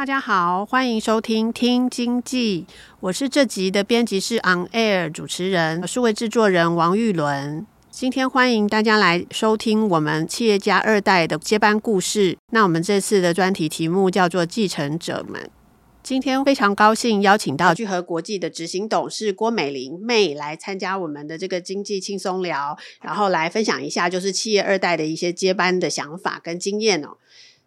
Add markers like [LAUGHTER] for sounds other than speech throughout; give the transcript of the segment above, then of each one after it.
大家好，欢迎收听听经济，我是这集的编辑室 On Air 主持人，数位制作人王玉伦。今天欢迎大家来收听我们企业家二代的接班故事。那我们这次的专题题目叫做继承者们。今天非常高兴邀请到聚合国际的执行董事郭美玲妹来参加我们的这个经济轻松聊，然后来分享一下就是企业二代的一些接班的想法跟经验哦。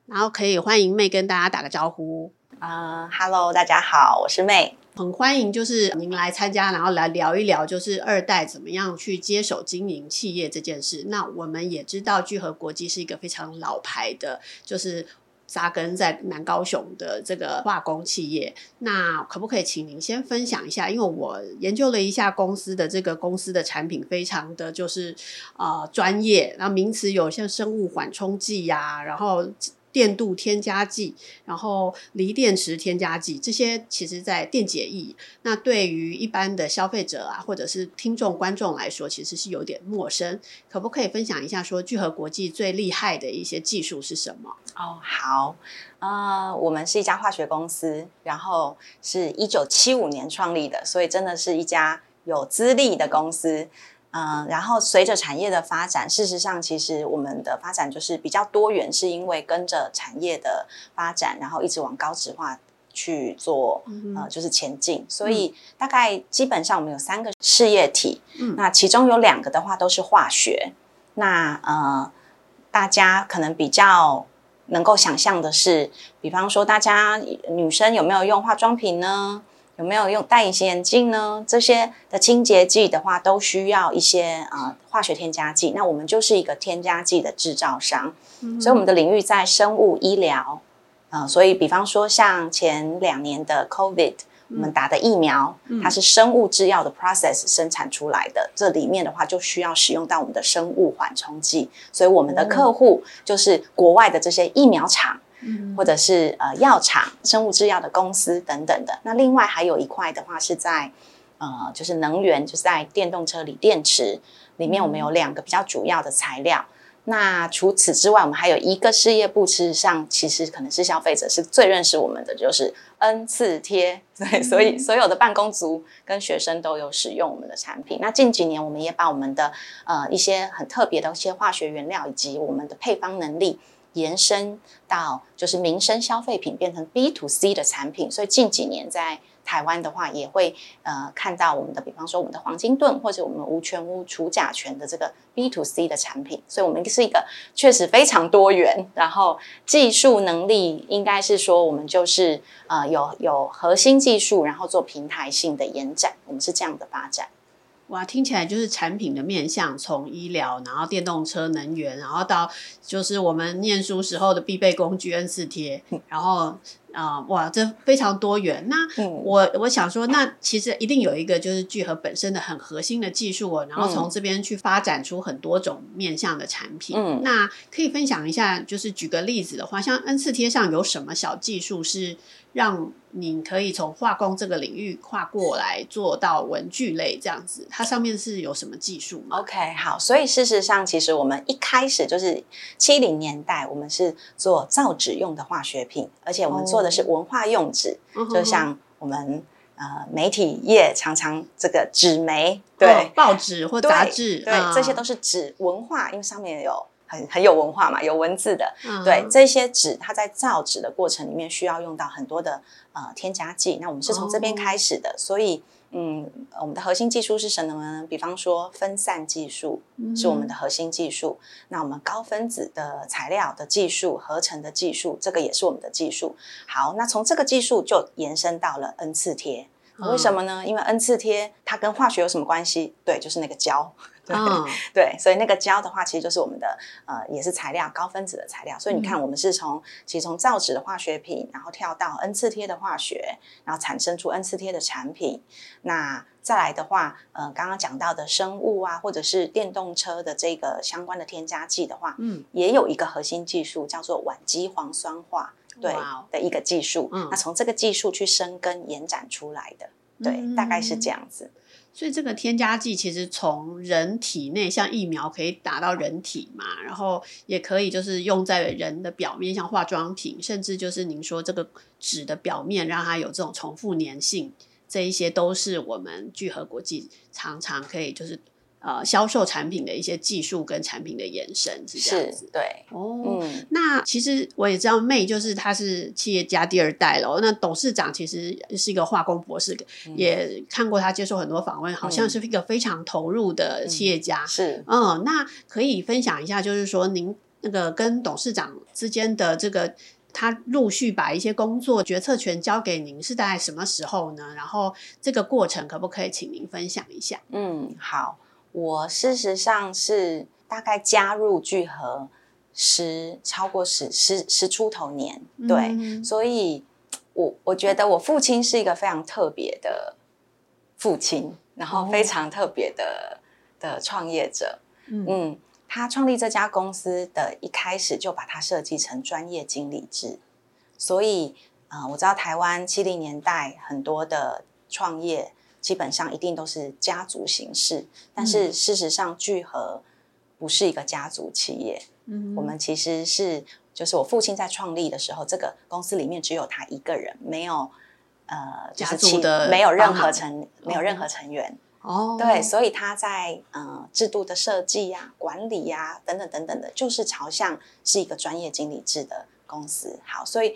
然后可以欢迎妹跟大家打个招呼。Hello，大家好，我是妹，很欢迎就是您来参加，然后来聊一聊就是二代怎么样去接手经营企业这件事。那我们也知道聚合国际是一个非常老牌的，就是扎根在南高雄的这个化工企业。那可不可以请您先分享一下？因为我研究了一下公司的这个公司的产品，非常的就是呃专业，然后名词有像生物缓冲剂呀、啊，然后。电镀添加剂，然后锂电池添加剂，这些其实在电解液，那对于一般的消费者啊，或者是听众观众来说，其实是有点陌生。可不可以分享一下，说聚合国际最厉害的一些技术是什么？哦，好，呃，我们是一家化学公司，然后是一九七五年创立的，所以真的是一家有资历的公司。然后随着产业的发展，事实上，其实我们的发展就是比较多元，是因为跟着产业的发展，然后一直往高质化去做，嗯、呃，就是前进。所以大概基本上我们有三个事业体，嗯，那其中有两个的话都是化学。那呃，大家可能比较能够想象的是，比方说大家女生有没有用化妆品呢？有没有用戴隐形眼镜呢？这些的清洁剂的话，都需要一些呃化学添加剂。那我们就是一个添加剂的制造商，嗯、所以我们的领域在生物医疗。呃，所以比方说像前两年的 COVID，我们打的疫苗，嗯、它是生物制药的 process 生产出来的，这里面的话就需要使用到我们的生物缓冲剂。所以我们的客户就是国外的这些疫苗厂。或者是呃药厂、生物制药的公司等等的。那另外还有一块的话是在呃就是能源，就是在电动车锂电池里面，我们有两个比较主要的材料。那除此之外，我们还有一个事业部，事实上其实可能是消费者是最认识我们的，就是 N 次贴。对，所以所有的办公族跟学生都有使用我们的产品。那近几年，我们也把我们的呃一些很特别的一些化学原料以及我们的配方能力。延伸到就是民生消费品变成 B to C 的产品，所以近几年在台湾的话，也会呃看到我们的，比方说我们的黄金盾或者我们无醛屋除甲醛的这个 B to C 的产品，所以我们是一个确实非常多元，然后技术能力应该是说我们就是呃有有核心技术，然后做平台性的延展，我们是这样的发展。哇，听起来就是产品的面向，从医疗，然后电动车、能源，然后到就是我们念书时候的必备工具 N 四贴，然后啊、呃，哇，这非常多元。那我我想说，那其实一定有一个就是聚合本身的很核心的技术哦，然后从这边去发展出很多种面向的产品。嗯，那可以分享一下，就是举个例子的话，像 N 四贴上有什么小技术是？让你可以从化工这个领域跨过来做到文具类这样子，它上面是有什么技术吗？OK，好，所以事实上，其实我们一开始就是七零年代，我们是做造纸用的化学品，而且我们做的是文化用纸，哦、就像我们呃媒体业常常这个纸媒，对，哦、报纸或杂志，对，嗯、这些都是纸文化，因为上面有。很很有文化嘛，有文字的，嗯、对这些纸，它在造纸的过程里面需要用到很多的呃添加剂。那我们是从这边开始的，哦、所以嗯，我们的核心技术是什么呢？比方说分散技术是我们的核心技术。嗯、那我们高分子的材料的技术、合成的技术，这个也是我们的技术。好，那从这个技术就延伸到了 N 次贴。为什么呢？因为 N 次贴它跟化学有什么关系？对，就是那个胶。[LAUGHS] 对、oh. 对，所以那个胶的话，其实就是我们的呃，也是材料，高分子的材料。所以你看，我们是从、嗯、其实从造纸的化学品，然后跳到 N 次贴的化学，然后产生出 N 次贴的产品。那再来的话，呃，刚刚讲到的生物啊，或者是电动车的这个相关的添加剂的话，嗯，也有一个核心技术叫做烷基磺酸化，对.的一个技术。嗯，那从这个技术去生根延展出来的，对，嗯、大概是这样子。所以这个添加剂其实从人体内，像疫苗可以打到人体嘛，然后也可以就是用在人的表面，像化妆品，甚至就是您说这个纸的表面，让它有这种重复粘性，这一些都是我们聚合国际常常可以就是。呃，销售产品的一些技术跟产品的延伸是这样子，对哦。嗯、那其实我也知道，May 就是她是企业家第二代了。那董事长其实是一个化工博士，嗯、也看过他接受很多访问，好像是一个非常投入的企业家。嗯、是，嗯，那可以分享一下，就是说您那个跟董事长之间的这个，他陆续把一些工作决策权交给您，是在什么时候呢？然后这个过程可不可以请您分享一下？嗯，好。我事实上是大概加入聚合十超过十十十出头年，对，嗯、所以我我觉得我父亲是一个非常特别的父亲，然后非常特别的、哦、的创业者，嗯，嗯，他创立这家公司的一开始就把它设计成专业经理制，所以啊、呃，我知道台湾七零年代很多的创业。基本上一定都是家族形式，但是事实上聚合不是一个家族企业。嗯，我们其实是就是我父亲在创立的时候，这个公司里面只有他一个人，没有呃家族的没有任何成没有任何成员。哦，对，所以他在呃制度的设计呀、管理呀等等等等的，就是朝向是一个专业经理制的公司。好，所以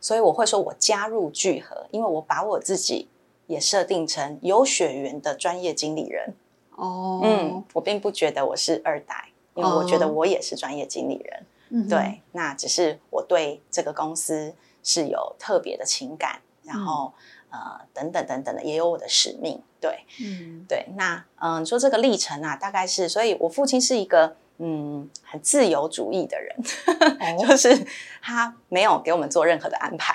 所以我会说我加入聚合，因为我把我自己。也设定成有血缘的专业经理人哦，嗯，我并不觉得我是二代，因为我觉得我也是专业经理人，哦、对，那只是我对这个公司是有特别的情感，然后、嗯、呃等等等等的，也有我的使命，对，嗯，对，那嗯、呃，说这个历程啊，大概是，所以我父亲是一个嗯很自由主义的人，[LAUGHS] 哦、就是他没有给我们做任何的安排。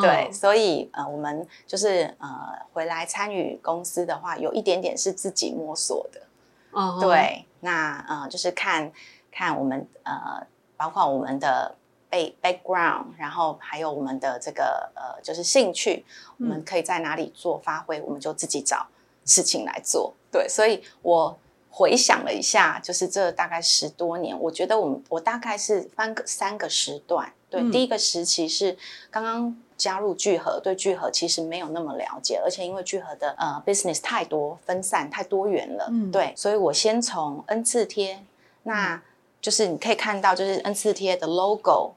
对，所以呃，我们就是呃，回来参与公司的话，有一点点是自己摸索的。哦，对，那呃，就是看看我们呃，包括我们的背 background，然后还有我们的这个呃，就是兴趣，我们可以在哪里做发挥，我们就自己找事情来做。对，所以我回想了一下，就是这大概十多年，我觉得我们我大概是分个三个时段。对，嗯、第一个时期是刚刚。加入聚合，对聚合其实没有那么了解，而且因为聚合的呃 business 太多分散太多元了，嗯，对，所以我先从 N 次贴，那就是你可以看到，就是 N 次贴的 logo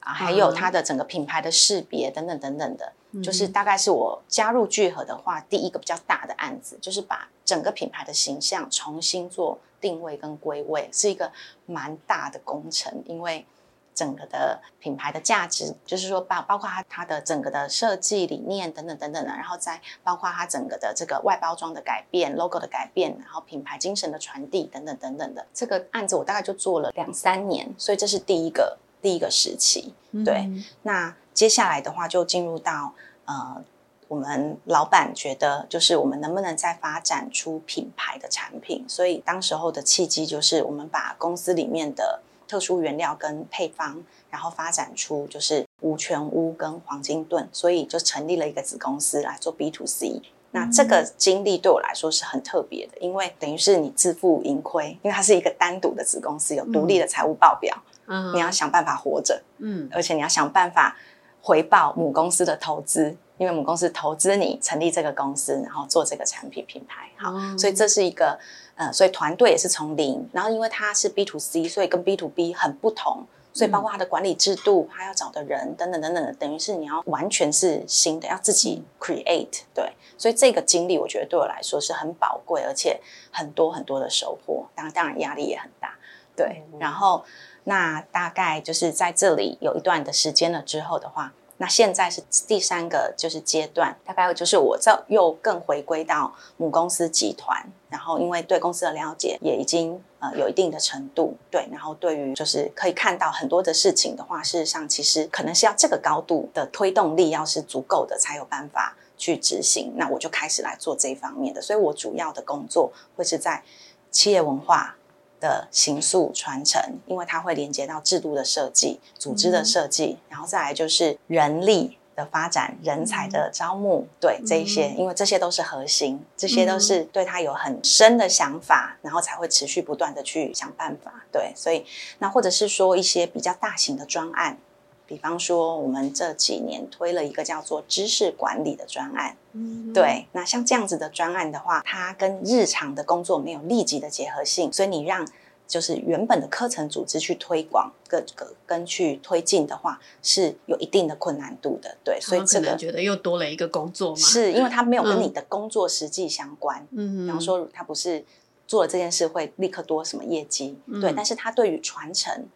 啊，还有它的整个品牌的识别等等等等的，嗯、就是大概是我加入聚合的话，第一个比较大的案子，就是把整个品牌的形象重新做定位跟归位，是一个蛮大的工程，因为。整个的品牌的价值，就是说包包括它它的整个的设计理念等等等等的，然后再包括它整个的这个外包装的改变、logo 的改变，然后品牌精神的传递等等等等的。这个案子我大概就做了两三年，所以这是第一个第一个时期。对，嗯、那接下来的话就进入到呃，我们老板觉得就是我们能不能再发展出品牌的产品，所以当时候的契机就是我们把公司里面的。特殊原料跟配方，然后发展出就是无醛屋跟黄金盾，所以就成立了一个子公司来做 B to C。那这个经历对我来说是很特别的，因为等于是你自负盈亏，因为它是一个单独的子公司，有独立的财务报表，嗯，你要想办法活着，嗯，而且你要想办法回报母公司的投资，因为母公司投资你成立这个公司，然后做这个产品品牌，好，嗯，所以这是一个。呃，所以团队也是从零，然后因为它是 B to C，所以跟 B to B 很不同，所以包括他的管理制度，他要找的人等等等等的，等于是你要完全是新的，要自己 create。对，所以这个经历我觉得对我来说是很宝贵，而且很多很多的收获。当然，当然压力也很大。对，然后那大概就是在这里有一段的时间了之后的话。那现在是第三个就是阶段，大概就是我这又更回归到母公司集团，然后因为对公司的了解也已经呃有一定的程度，对，然后对于就是可以看到很多的事情的话，事实上其实可能是要这个高度的推动力要是足够的才有办法去执行，那我就开始来做这一方面的，所以我主要的工作会是在企业文化。的形塑传承，因为它会连接到制度的设计、组织的设计，嗯、然后再来就是人力的发展、人才的招募，嗯、对这一些，因为这些都是核心，这些都是对他有很深的想法，然后才会持续不断的去想办法。对，所以那或者是说一些比较大型的专案。比方说，我们这几年推了一个叫做知识管理的专案，嗯，对。那像这样子的专案的话，它跟日常的工作没有立即的结合性，所以你让就是原本的课程组织去推广跟跟跟去推进的话，是有一定的困难度的，对。所以这个觉得又多了一个工作吗？是因为他没有跟你的工作实际相关，嗯，比方说他不是做了这件事会立刻多什么业绩，嗯、对。但是他对于传承。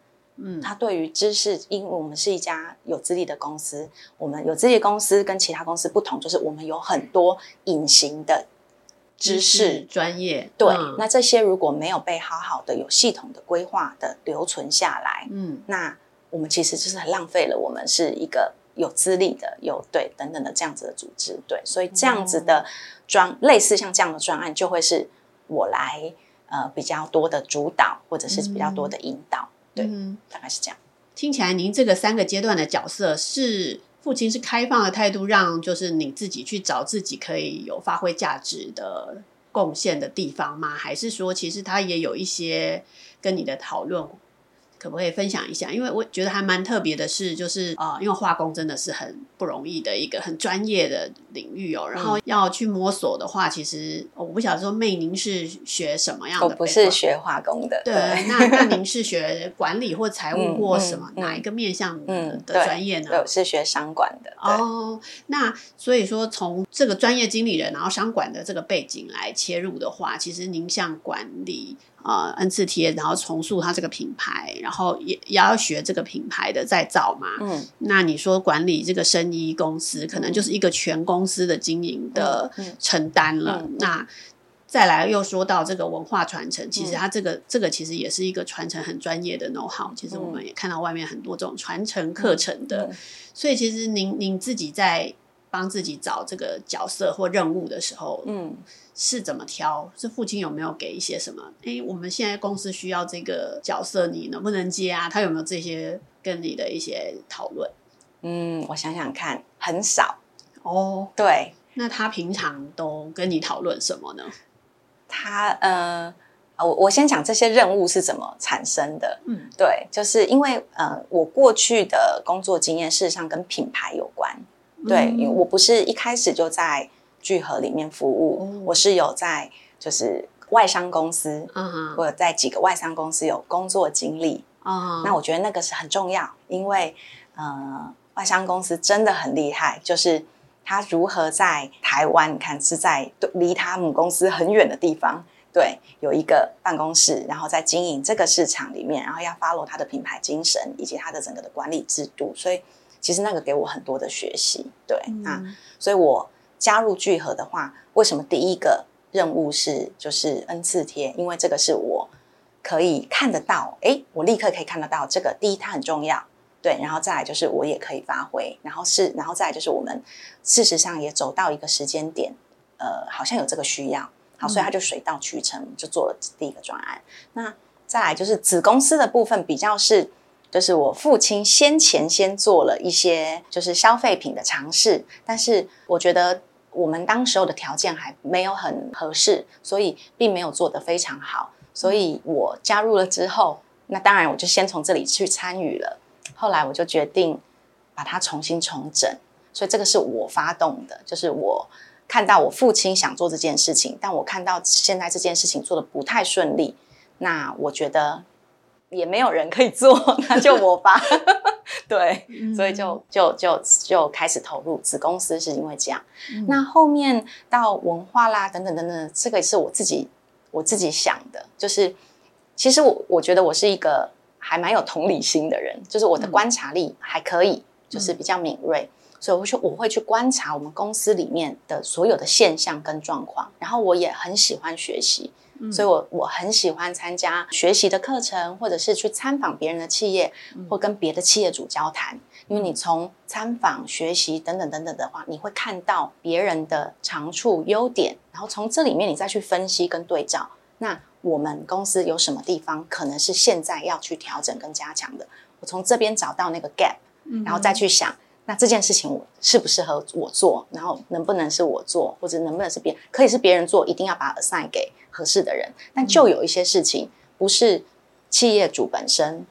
嗯，他对于知识，因为我们是一家有资历的公司，我们有资历公司跟其他公司不同，就是我们有很多隐形的知识专业。对，嗯、那这些如果没有被好好的、有系统的规划的留存下来，嗯，那我们其实就是很浪费了。我们是一个有资历的、有对等等的这样子的组织，对，所以这样子的专、嗯、类似像这样的专案，就会是我来呃比较多的主导，或者是比较多的引导。嗯对，嗯，大概是这样。听起来，您这个三个阶段的角色是父亲是开放的态度，让就是你自己去找自己可以有发挥价值的贡献的地方吗？还是说，其实他也有一些跟你的讨论？可不可以分享一下？因为我觉得还蛮特别的是，就是啊、呃，因为化工真的是很不容易的一个很专业的领域哦。然后要去摸索的话，其实我不晓得说妹您是学什么样的？我不是学化工的。对，那 [LAUGHS] 那您是学管理或财务或什么、嗯、哪一个面向的专业呢？对，我是学商管的。哦，那所以说从这个专业经理人，然后商管的这个背景来切入的话，其实您像管理。呃，N 次贴，然后重塑它这个品牌，然后也也要学这个品牌的再造嘛。嗯，那你说管理这个生医公司，可能就是一个全公司的经营的承担了。嗯嗯、那再来又说到这个文化传承，其实它这个、嗯、这个其实也是一个传承很专业的 know how。其实我们也看到外面很多这种传承课程的，所以其实您您自己在帮自己找这个角色或任务的时候，嗯。是怎么挑？是父亲有没有给一些什么？哎，我们现在公司需要这个角色，你能不能接啊？他有没有这些跟你的一些讨论？嗯，我想想看，很少哦。对，那他平常都跟你讨论什么呢？他呃，我我先讲这些任务是怎么产生的。嗯，对，就是因为呃，我过去的工作经验事实上跟品牌有关。对，因为我不是一开始就在。聚合里面服务，哦、我是有在就是外商公司，嗯、哼或者在几个外商公司有工作经历。嗯、哼那我觉得那个是很重要，因为呃，外商公司真的很厉害，就是他如何在台湾，你看是在离他母公司很远的地方，对，有一个办公室，然后在经营这个市场里面，然后要 follow 他的品牌精神以及他的整个的管理制度，所以其实那个给我很多的学习。对，嗯、那所以我。加入聚合的话，为什么第一个任务是就是恩赐贴？因为这个是我可以看得到，哎，我立刻可以看得到这个。第一，它很重要，对，然后再来就是我也可以发挥，然后是，然后再来就是我们事实上也走到一个时间点，呃，好像有这个需要，好，所以他就水到渠成，就做了第一个专案。那再来就是子公司的部分，比较是。就是我父亲先前先做了一些就是消费品的尝试，但是我觉得我们当时候的条件还没有很合适，所以并没有做得非常好。所以我加入了之后，那当然我就先从这里去参与了。后来我就决定把它重新重整，所以这个是我发动的，就是我看到我父亲想做这件事情，但我看到现在这件事情做得不太顺利，那我觉得。也没有人可以做，[LAUGHS] 那就我吧。[LAUGHS] 对，嗯、所以就就就就开始投入子公司，是因为这样。嗯、那后面到文化啦，等等等等，这个是我自己我自己想的，就是其实我我觉得我是一个还蛮有同理心的人，就是我的观察力还可以，嗯、就是比较敏锐，所以我会去我会去观察我们公司里面的所有的现象跟状况，然后我也很喜欢学习。所以我，我我很喜欢参加学习的课程，或者是去参访别人的企业，或跟别的企业主交谈。因为你从参访、学习等等等等的话，你会看到别人的长处、优点，然后从这里面你再去分析跟对照。那我们公司有什么地方可能是现在要去调整跟加强的？我从这边找到那个 gap，然后再去想。那这件事情我适不适合我做？然后能不能是我做，或者能不能是别人？可以是别人做，一定要把它 assign 给合适的人。但就有一些事情不是企业主本身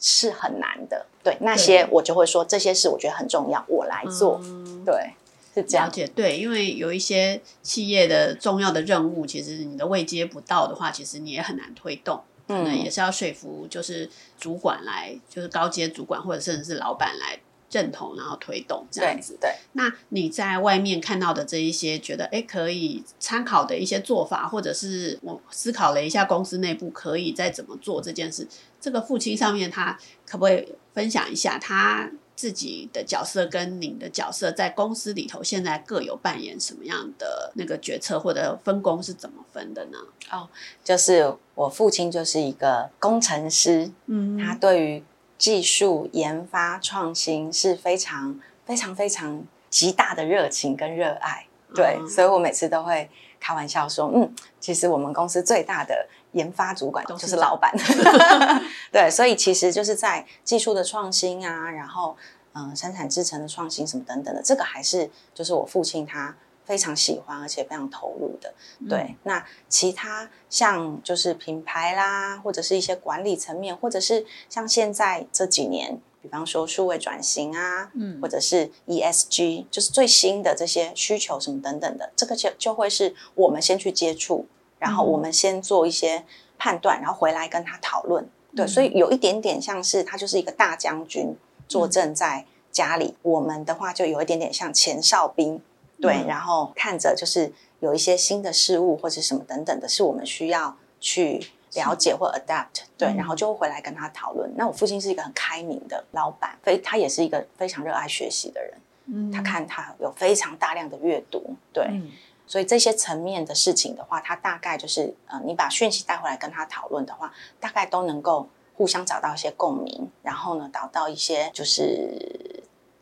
是很难的，对那些我就会说，这些事我觉得很重要，我来做。嗯、对，是这样。了解，对，因为有一些企业的重要的任务，其实你的位接不到的话，其实你也很难推动。可能也是要说服，就是主管来，就是高阶主管或者甚至是老板来。认同，然后推动这样子。对，对，那你在外面看到的这一些，觉得哎可以参考的一些做法，或者是我思考了一下公司内部可以再怎么做这件事。这个父亲上面，他可不可以分享一下他自己的角色跟您的角色在公司里头现在各有扮演什么样的那个决策或者分工是怎么分的呢？哦，就是我父亲就是一个工程师，嗯，他对于。技术研发创新是非常非常非常极大的热情跟热爱，对，嗯、所以我每次都会开玩笑说，嗯，其实我们公司最大的研发主管就是老板，[LAUGHS] [LAUGHS] 对，所以其实就是在技术的创新啊，然后嗯、呃，生产制程的创新什么等等的，这个还是就是我父亲他。非常喜欢，而且非常投入的。对，嗯、那其他像就是品牌啦，或者是一些管理层面，或者是像现在这几年，比方说数位转型啊，嗯，或者是 ESG，就是最新的这些需求什么等等的，这个就就会是我们先去接触，然后我们先做一些判断，然后回来跟他讨论。对，嗯、所以有一点点像是他就是一个大将军坐镇在家里，嗯、我们的话就有一点点像前哨兵。对，嗯、然后看着就是有一些新的事物或者什么等等的，是我们需要去了解或 adapt。对，嗯、然后就会回来跟他讨论。那我父亲是一个很开明的老板，非他也是一个非常热爱学习的人。嗯，他看他有非常大量的阅读，对，嗯、所以这些层面的事情的话，他大概就是呃，你把讯息带回来跟他讨论的话，大概都能够互相找到一些共鸣，然后呢，找到一些就是。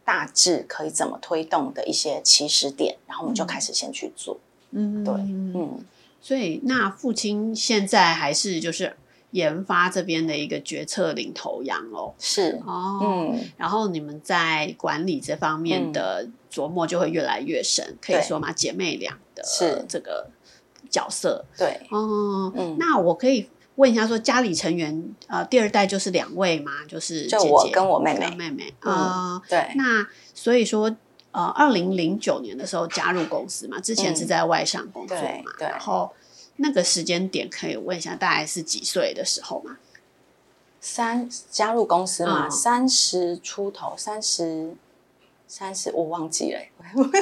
大致可以怎么推动的一些起始点，然后我们就开始先去做。嗯，对，嗯，所以那父亲现在还是就是研发这边的一个决策领头羊哦。是哦，嗯，然后你们在管理这方面的琢磨就会越来越深，嗯、可以说嘛，姐妹俩的是这个角色。对，哦，嗯，那我可以。问一下，说家里成员呃，第二代就是两位嘛，就是姐姐就我跟我妹妹，妹妹啊，嗯呃、对。那所以说，呃，二零零九年的时候加入公司嘛，之前是在外商工作嘛，嗯、对。对然后那个时间点可以问一下，大概是几岁的时候嘛？三加入公司嘛，三十、嗯、出头，三十。三十，我忘记了。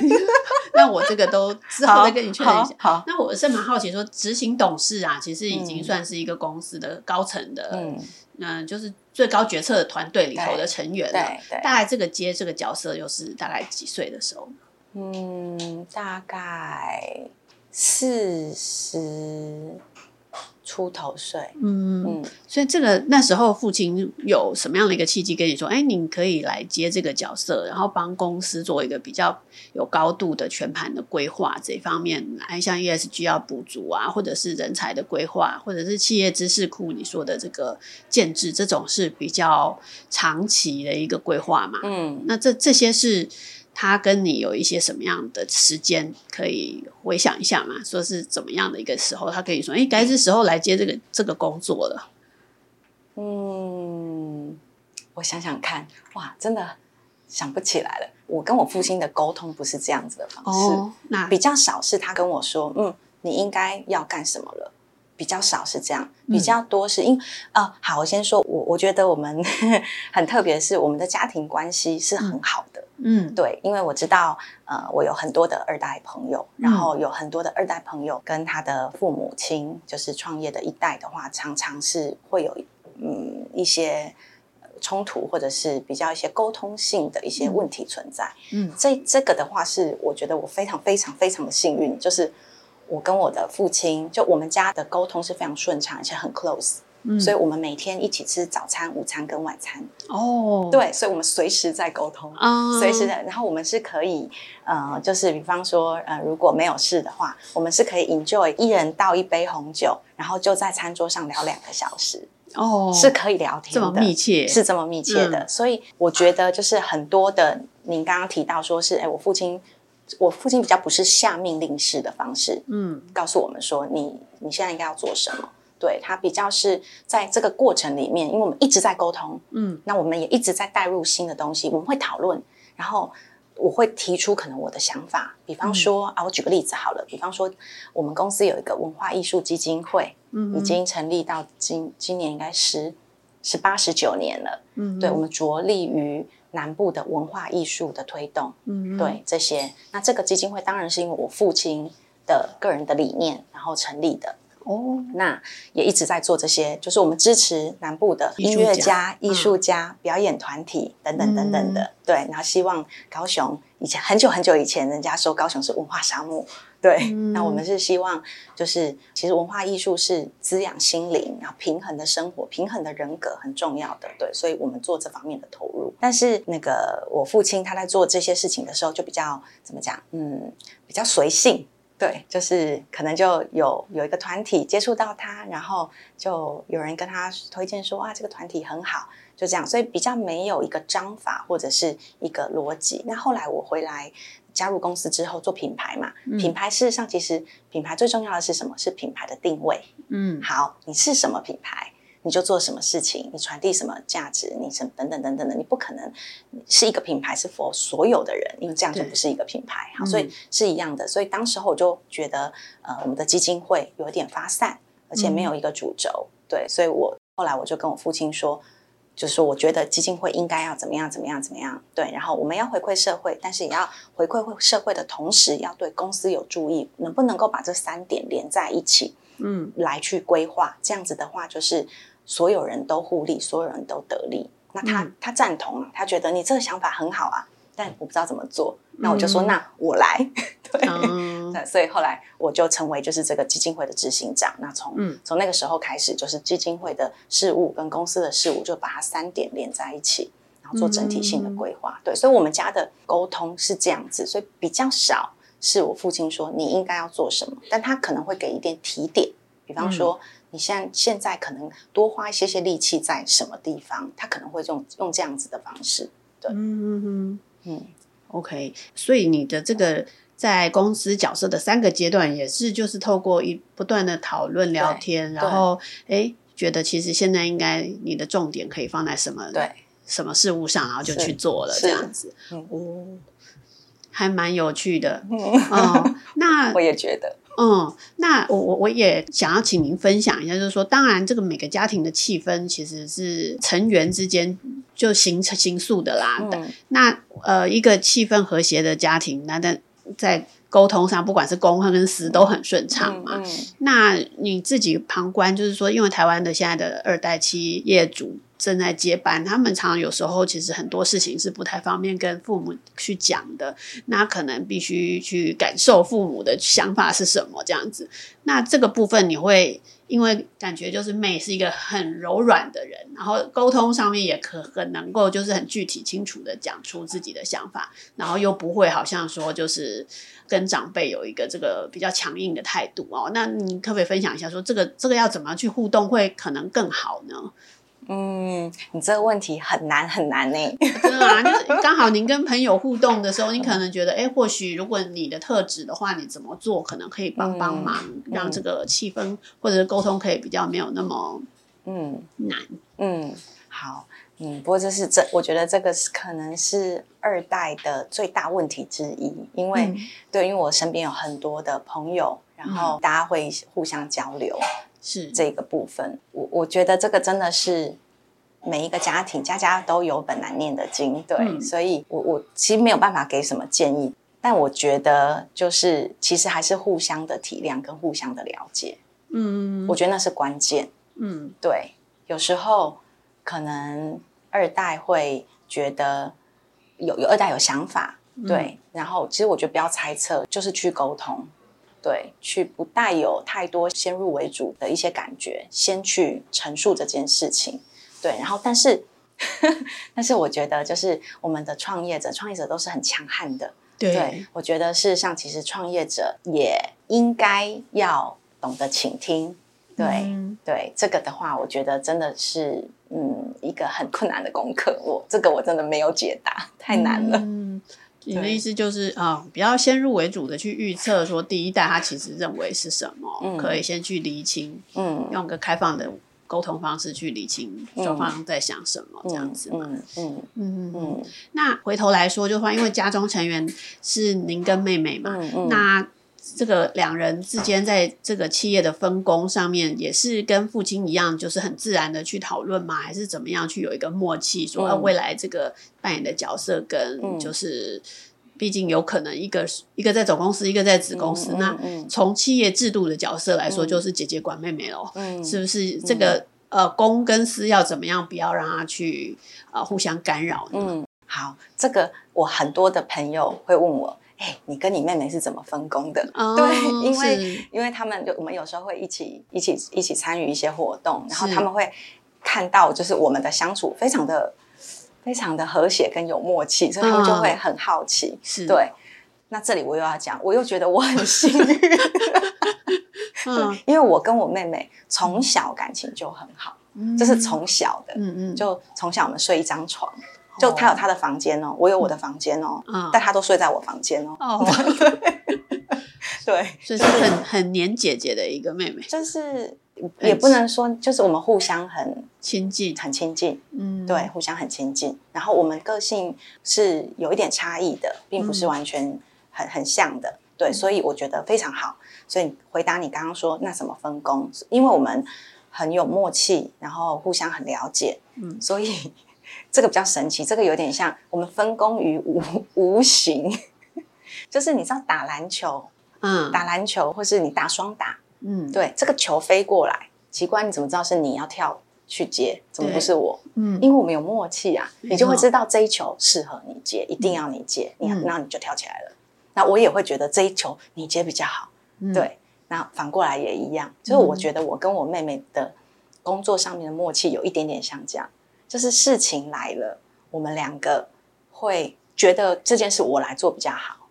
[LAUGHS] 那我这个都之后再跟你确认一下。好，好，那我是蛮好奇，说执行董事啊，其实已经算是一个公司的高层的，嗯，呃、就是最高决策的团队里头的成员了。大概这个接这个角色又是大概几岁的时候？嗯，大概四十。出头岁，嗯嗯，所以这个那时候父亲有什么样的一个契机跟你说，哎，你可以来接这个角色，然后帮公司做一个比较有高度的全盘的规划这一方面，哎像 ESG 要补足啊，或者是人才的规划，或者是企业知识库你说的这个建制，这种是比较长期的一个规划嘛，嗯，那这这些是。他跟你有一些什么样的时间可以回想一下嘛？说是怎么样的一个时候，他可以说：“哎，该是时候来接这个这个工作了。”嗯，我想想看，哇，真的想不起来了。我跟我父亲的沟通不是这样子的方式，哦，那比较少是他跟我说：“嗯，你应该要干什么了。”比较少是这样，比较多是因啊、呃，好，我先说，我我觉得我们 [LAUGHS] 很特别，是我们的家庭关系是很好的，嗯，对，因为我知道，呃，我有很多的二代朋友，然后有很多的二代朋友跟他的父母亲，就是创业的一代的话，常常是会有嗯一些冲突，或者是比较一些沟通性的一些问题存在，嗯，这这个的话是我觉得我非常非常非常的幸运，就是。我跟我的父亲，就我们家的沟通是非常顺畅，而且很 close，嗯，所以我们每天一起吃早餐、午餐跟晚餐。哦，对，所以我们随时在沟通，哦，随时的。然后我们是可以，呃，就是比方说，呃，如果没有事的话，我们是可以 enjoy 一人倒一杯红酒，然后就在餐桌上聊两个小时。哦，是可以聊天的，这么密切，是这么密切的。嗯，所以我觉得，就是很多的，您刚刚提到说是，哎，我父亲。我父亲比较不是下命令式的方式，嗯，告诉我们说你你现在应该要做什么。对，他比较是在这个过程里面，因为我们一直在沟通，嗯，那我们也一直在带入新的东西，我们会讨论，然后我会提出可能我的想法，比方说、嗯、啊，我举个例子好了，比方说我们公司有一个文化艺术基金会，嗯，已经成立到今今年应该十十八十九年了，嗯，对，我们着力于。南部的文化艺术的推动，嗯，对这些，那这个基金会当然是因为我父亲的个人的理念，然后成立的。哦，那也一直在做这些，就是我们支持南部的音乐家、艺术家、表演团体等等等等的，嗯，对，然后希望高雄以前很久很久以前，人家说高雄是文化沙漠。对，嗯、那我们是希望，就是其实文化艺术是滋养心灵，然后平衡的生活、平衡的人格很重要的。对，所以我们做这方面的投入。但是那个我父亲他在做这些事情的时候，就比较怎么讲？嗯，比较随性。对，就是可能就有有一个团体接触到他，然后就有人跟他推荐说啊，这个团体很好，就这样。所以比较没有一个章法或者是一个逻辑。那后来我回来。加入公司之后做品牌嘛，嗯、品牌事实上其实品牌最重要的是什么？是品牌的定位。嗯，好，你是什么品牌，你就做什么事情，你传递什么价值，你什么等等等等的，你不可能是一个品牌是 for 所有的人，因为这样就不是一个品牌。好，所以是一样的。所以当时候我就觉得，呃，我们的基金会有点发散，而且没有一个主轴。嗯、对，所以我后来我就跟我父亲说。就是，我觉得基金会应该要怎么样，怎么样，怎么样？对，然后我们要回馈社会，但是也要回馈社会的同时，要对公司有注意，能不能够把这三点连在一起？嗯，来去规划，这样子的话，就是所有人都互利，所有人都得利。那他、嗯、他赞同，他觉得你这个想法很好啊。但我不知道怎么做，那我就说，嗯、那我来。[LAUGHS] 对，所以后来我就成为就是这个基金会的执行长。那从、嗯、从那个时候开始，就是基金会的事务跟公司的事务，就把它三点连在一起，然后做整体性的规划。嗯、对，所以我们家的沟通是这样子，所以比较少是我父亲说你应该要做什么，但他可能会给一点提点，比方说、嗯、你现现在可能多花一些些力气在什么地方，他可能会用用这样子的方式。对，嗯嗯嗯。嗯，OK，所以你的这个在公司角色的三个阶段，也是就是透过一不断的讨论聊天，然后哎，觉得其实现在应该你的重点可以放在什么对什么事物上，然后就去做了这样子。哦，还蛮有趣的。嗯，那 [LAUGHS] 我也觉得。嗯，那我我我也想要请您分享一下，就是说，当然这个每个家庭的气氛其实是成员之间就形成形塑的啦。嗯、那呃，一个气氛和谐的家庭，那在在沟通上，不管是公跟私都很顺畅嘛。嗯嗯、那你自己旁观，就是说，因为台湾的现在的二代企业主。正在接班，他们常常有时候其实很多事情是不太方便跟父母去讲的，那可能必须去感受父母的想法是什么这样子。那这个部分你会因为感觉就是妹是一个很柔软的人，然后沟通上面也可很能够就是很具体清楚的讲出自己的想法，然后又不会好像说就是跟长辈有一个这个比较强硬的态度哦。那你可不可以分享一下说这个这个要怎么去互动会可能更好呢？嗯，你这个问题很难很难呢。真的啊，就是刚好您跟朋友互动的时候，你可能觉得，哎，或许如果你的特质的话，你怎么做可能可以帮帮忙，嗯、让这个气氛或者是沟通可以比较没有那么嗯难。嗯，好，嗯，不过这是这，我觉得这个是可能是二代的最大问题之一，因为、嗯、对，因为我身边有很多的朋友，然后大家会互相交流。是。这个部分。我我觉得这个真的是每一个家庭家家都有本难念的经，对，嗯、所以我我其实没有办法给什么建议，但我觉得就是其实还是互相的体谅跟互相的了解，嗯，我觉得那是关键，嗯，对，有时候可能二代会觉得有有二代有想法。对，然后其实我觉得不要猜测，就是去沟通，对，去不带有太多先入为主的一些感觉，先去陈述这件事情，对，然后但是，[LAUGHS] 但是我觉得就是我们的创业者，创业者都是很强悍的，对，对，我觉得事实上其实创业者也应该要懂得倾听，对，嗯、对，这个的话，我觉得真的是嗯一个很困难的功课，我这个我真的没有解答，太难了。嗯你的意思就是啊、呃，比较先入为主的去预测说第一代他其实认为是什么，嗯、可以先去厘清，嗯，用个开放的沟通方式去厘清双方在想什么，嗯、这样子嘛，嗯嗯嗯嗯。那回头来说，就话因为家中成员是您跟妹妹嘛，那。这个两人之间在这个企业的分工上面，也是跟父亲一样，就是很自然的去讨论吗？还是怎么样去有一个默契，说、嗯、未来这个扮演的角色跟就是，毕竟有可能一个一个在总公司，一个在子公司。嗯、那从企业制度的角色来说，就是姐姐管妹妹喽，嗯、是不是？这个、嗯、呃公跟私要怎么样，不要让他去呃互相干扰呢？嗯，好，这个我很多的朋友会问我。哎，你跟你妹妹是怎么分工的？哦、[LAUGHS] 对，因为因为他们就我们有时候会一起一起一起参与一些活动，然后他们会看到就是我们的相处非常的非常的和谐跟有默契，所以他们就会很好奇。是、嗯，对。那这里我又要讲，我又觉得我很幸运，[LAUGHS] 嗯，[LAUGHS] 因为我跟我妹妹从小感情就很好，嗯、就是从小的，嗯嗯，就从小我们睡一张床。就他有他的房间哦，我有我的房间哦，但他都睡在我房间哦。[LAUGHS] [LAUGHS] 对，所以是很很黏姐姐的一个妹妹，就是也不能说，就是我们互相很亲近，很亲近。嗯，对，互相很亲近。然后我们个性是有一点差异的，并不是完全很很像的。对，所以我觉得非常好。所以回答你刚刚说那怎么分工？因为我们很有默契，然后互相很了解。嗯，所以。这个比较神奇，这个有点像我们分工于无 [LAUGHS] 无形，[LAUGHS] 就是你知道打篮球，嗯，打篮球或是你打双打，嗯，对，这个球飞过来，奇怪，你怎么知道是你要跳去接，怎么不是我？嗯，因为我们有默契啊，你就会知道这一球适合你接，一定要你接，你那你就跳起来了。那我也会觉得这一球你接比较好，对，那反过来也一样，就是我觉得我跟我妹妹的工作上面的默契有一点点像这样。就是事情来了，我们两个会觉得这件事我来做比较好，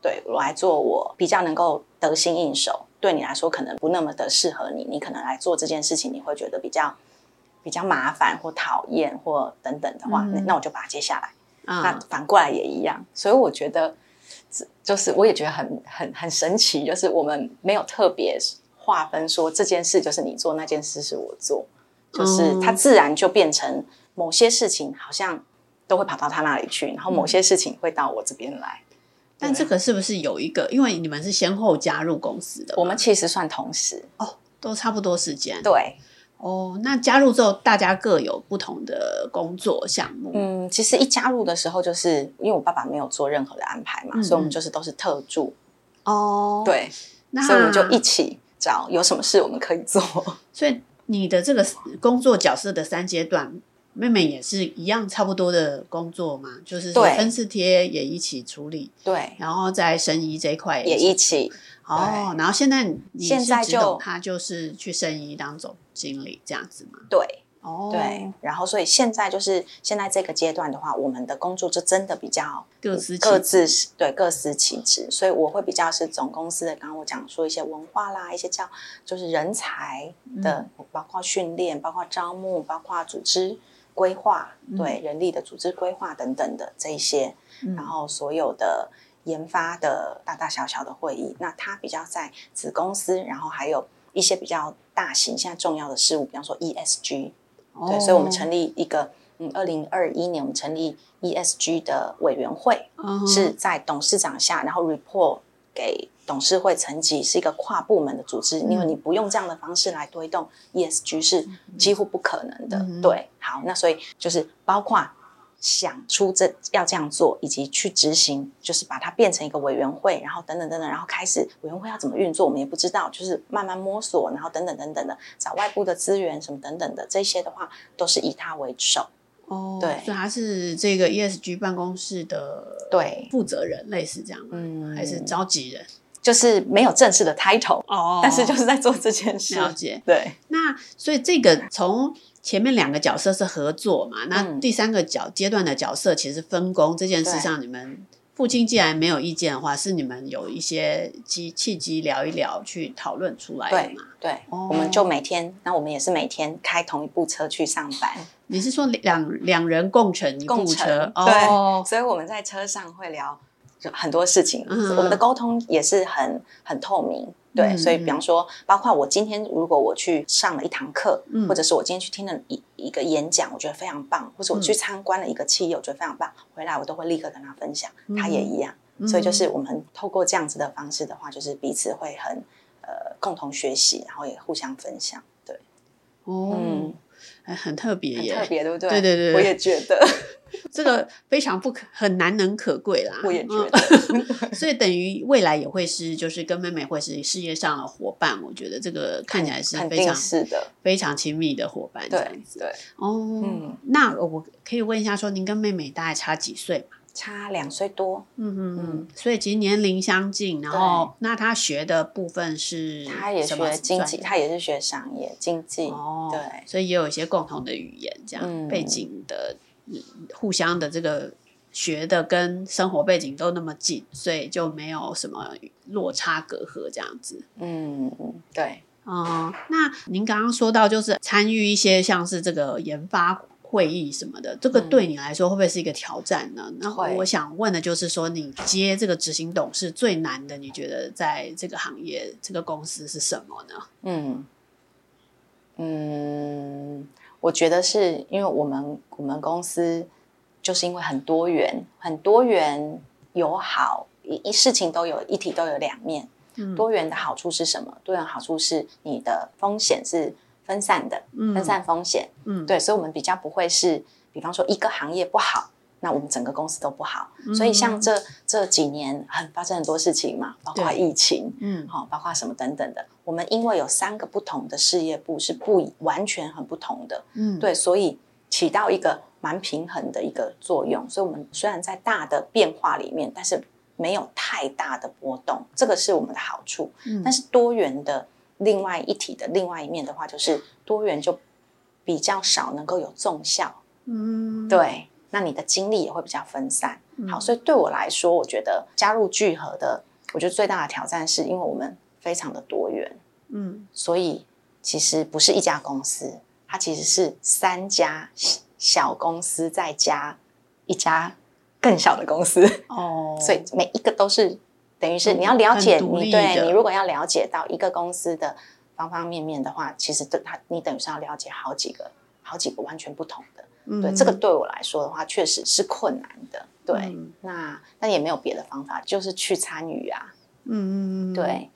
对，我来做我比较能够得心应手。对你来说可能不那么的适合你，你可能来做这件事情你会觉得比较比较麻烦或讨厌或等等的话，嗯、那我就把它接下来。嗯、那反过来也一样，所以我觉得就是我也觉得很很很神奇，就是我们没有特别划分说这件事就是你做，那件事是我做。就是他自然就变成某些事情好像都会跑到他那里去，然后某些事情会到我这边来。但这个是不是有一个？因为你们是先后加入公司的，我们其实算同时哦，都差不多时间。对哦，那加入之后大家各有不同的工作项目。嗯，其实一加入的时候，就是因为我爸爸没有做任何的安排嘛，嗯、所以我们就是都是特助哦。对，那所以我们就一起找有什么事我们可以做。[LAUGHS] 所以。你的这个工作角色的三阶段，妹妹也是一样差不多的工作嘛？就是说分次贴也一起处理，对，然后在生医这一块也一起。哦，然后现在你现在就他就是去生医当总经理这样子嘛？对。哦，对，然后所以现在就是现在这个阶段的话，我们的工作就真的比较各司各自对各司其职，所以我会比较是总公司的。刚刚我讲说一些文化啦，一些叫就是人才的，嗯、包括训练，包括招募，包括组织规划，对、嗯、人力的组织规划等等的这一些，嗯、然后所有的研发的大大小小的会议，那它比较在子公司，然后还有一些比较大型现在重要的事务，比方说 ESG。对，所以，我们成立一个，嗯，二零二一年我们成立 ESG 的委员会，uh. 是在董事长下，然后 report 给董事会层级是一个跨部门的组织，嗯、因为你不用这样的方式来推动 ESG 是几乎不可能的。嗯、对，好，那所以就是包括想出这要这样做，以及去执行，就是把它变成一个委员会，然后等等等等，然后开始委员会要怎么运作，我们也不知道，就是慢慢摸索，然后等等等等的找外部的资源什么等等的这些的话，都是以他为首。哦，对，所以他是这个 ESG 办公室的对。负责人，类似这样，嗯，还是召集人，就是没有正式的 title 哦，但是就是在做这件事。了解，对。那所以这个从前面两个角色是合作嘛，那第三个角阶段的角色其实分工这件事上，你们父亲既然没有意见的话，是你们有一些机契机聊一聊去讨论出来的嘛？对，我们就每天，那我们也是每天开同一部车去上班。你是说两两人共乘一部车？对，哦、所以我们在车上会聊就很多事情，嗯、我们的沟通也是很很透明。对，嗯、所以比方说，包括我今天如果我去上了一堂课，嗯、或者是我今天去听了一一个演讲，我觉得非常棒，或者我去参观了一个企业，我觉得非常棒，回来我都会立刻跟他分享，嗯、他也一样。嗯、所以就是我们透过这样子的方式的话，就是彼此会很呃共同学习，然后也互相分享。对，哦。嗯很特别耶，特别对不对？对对对，我也觉得这个非常不可很难能可贵啦。我也觉得 [LAUGHS] [LAUGHS] [LAUGHS] 所以等于未来也会是，就是跟妹妹会是事业上的伙伴。我觉得这个看起来是非常是的，非常亲密的伙伴。这样子，对哦。嗯，那我可以问一下，说您跟妹妹大概差几岁嘛？差两岁多，嗯嗯嗯，所以其实年龄相近。然后，那他学的部分是，他也学经济，他也是学商业经济，哦，对，所以也有一些共同的语言，这样背景的，互相的这个学的跟生活背景都那么近，所以就没有什么落差隔阂这样子。嗯，对，嗯，那您刚刚说到就是参与一些像是这个研发。会议什么的，这个对你来说会不会是一个挑战呢？然后我想问的就是说，你接这个执行董事最难的，你觉得在这个行业、这个公司是什么呢？嗯嗯，我觉得是因为我们我们公司就是因为很多元、很多元友好一一事情都有一体都有两面。嗯，多元的好处是什么？多元好处是你的风险是。分散的，分散风险，嗯，对，所以，我们比较不会是，比方说一个行业不好，那我们整个公司都不好。嗯、所以，像这这几年很发生很多事情嘛，包括疫情，嗯，好，包括什么等等的。我们因为有三个不同的事业部是不完全很不同的，嗯，对，所以起到一个蛮平衡的一个作用。所以，我们虽然在大的变化里面，但是没有太大的波动，这个是我们的好处。嗯，但是多元的。另外一体的另外一面的话，就是多元就比较少能够有综效，嗯，对，那你的精力也会比较分散。嗯、好，所以对我来说，我觉得加入聚合的，我觉得最大的挑战是因为我们非常的多元，嗯，所以其实不是一家公司，它其实是三家小公司再加一家更小的公司，哦，[LAUGHS] 所以每一个都是。等于是你要了解你对你如果要了解到一个公司的方方面面的话，其实对它你等于是要了解好几个好几个完全不同的。嗯、对这个对我来说的话，确实是困难的。对，嗯、那那也没有别的方法，就是去参与啊。嗯对，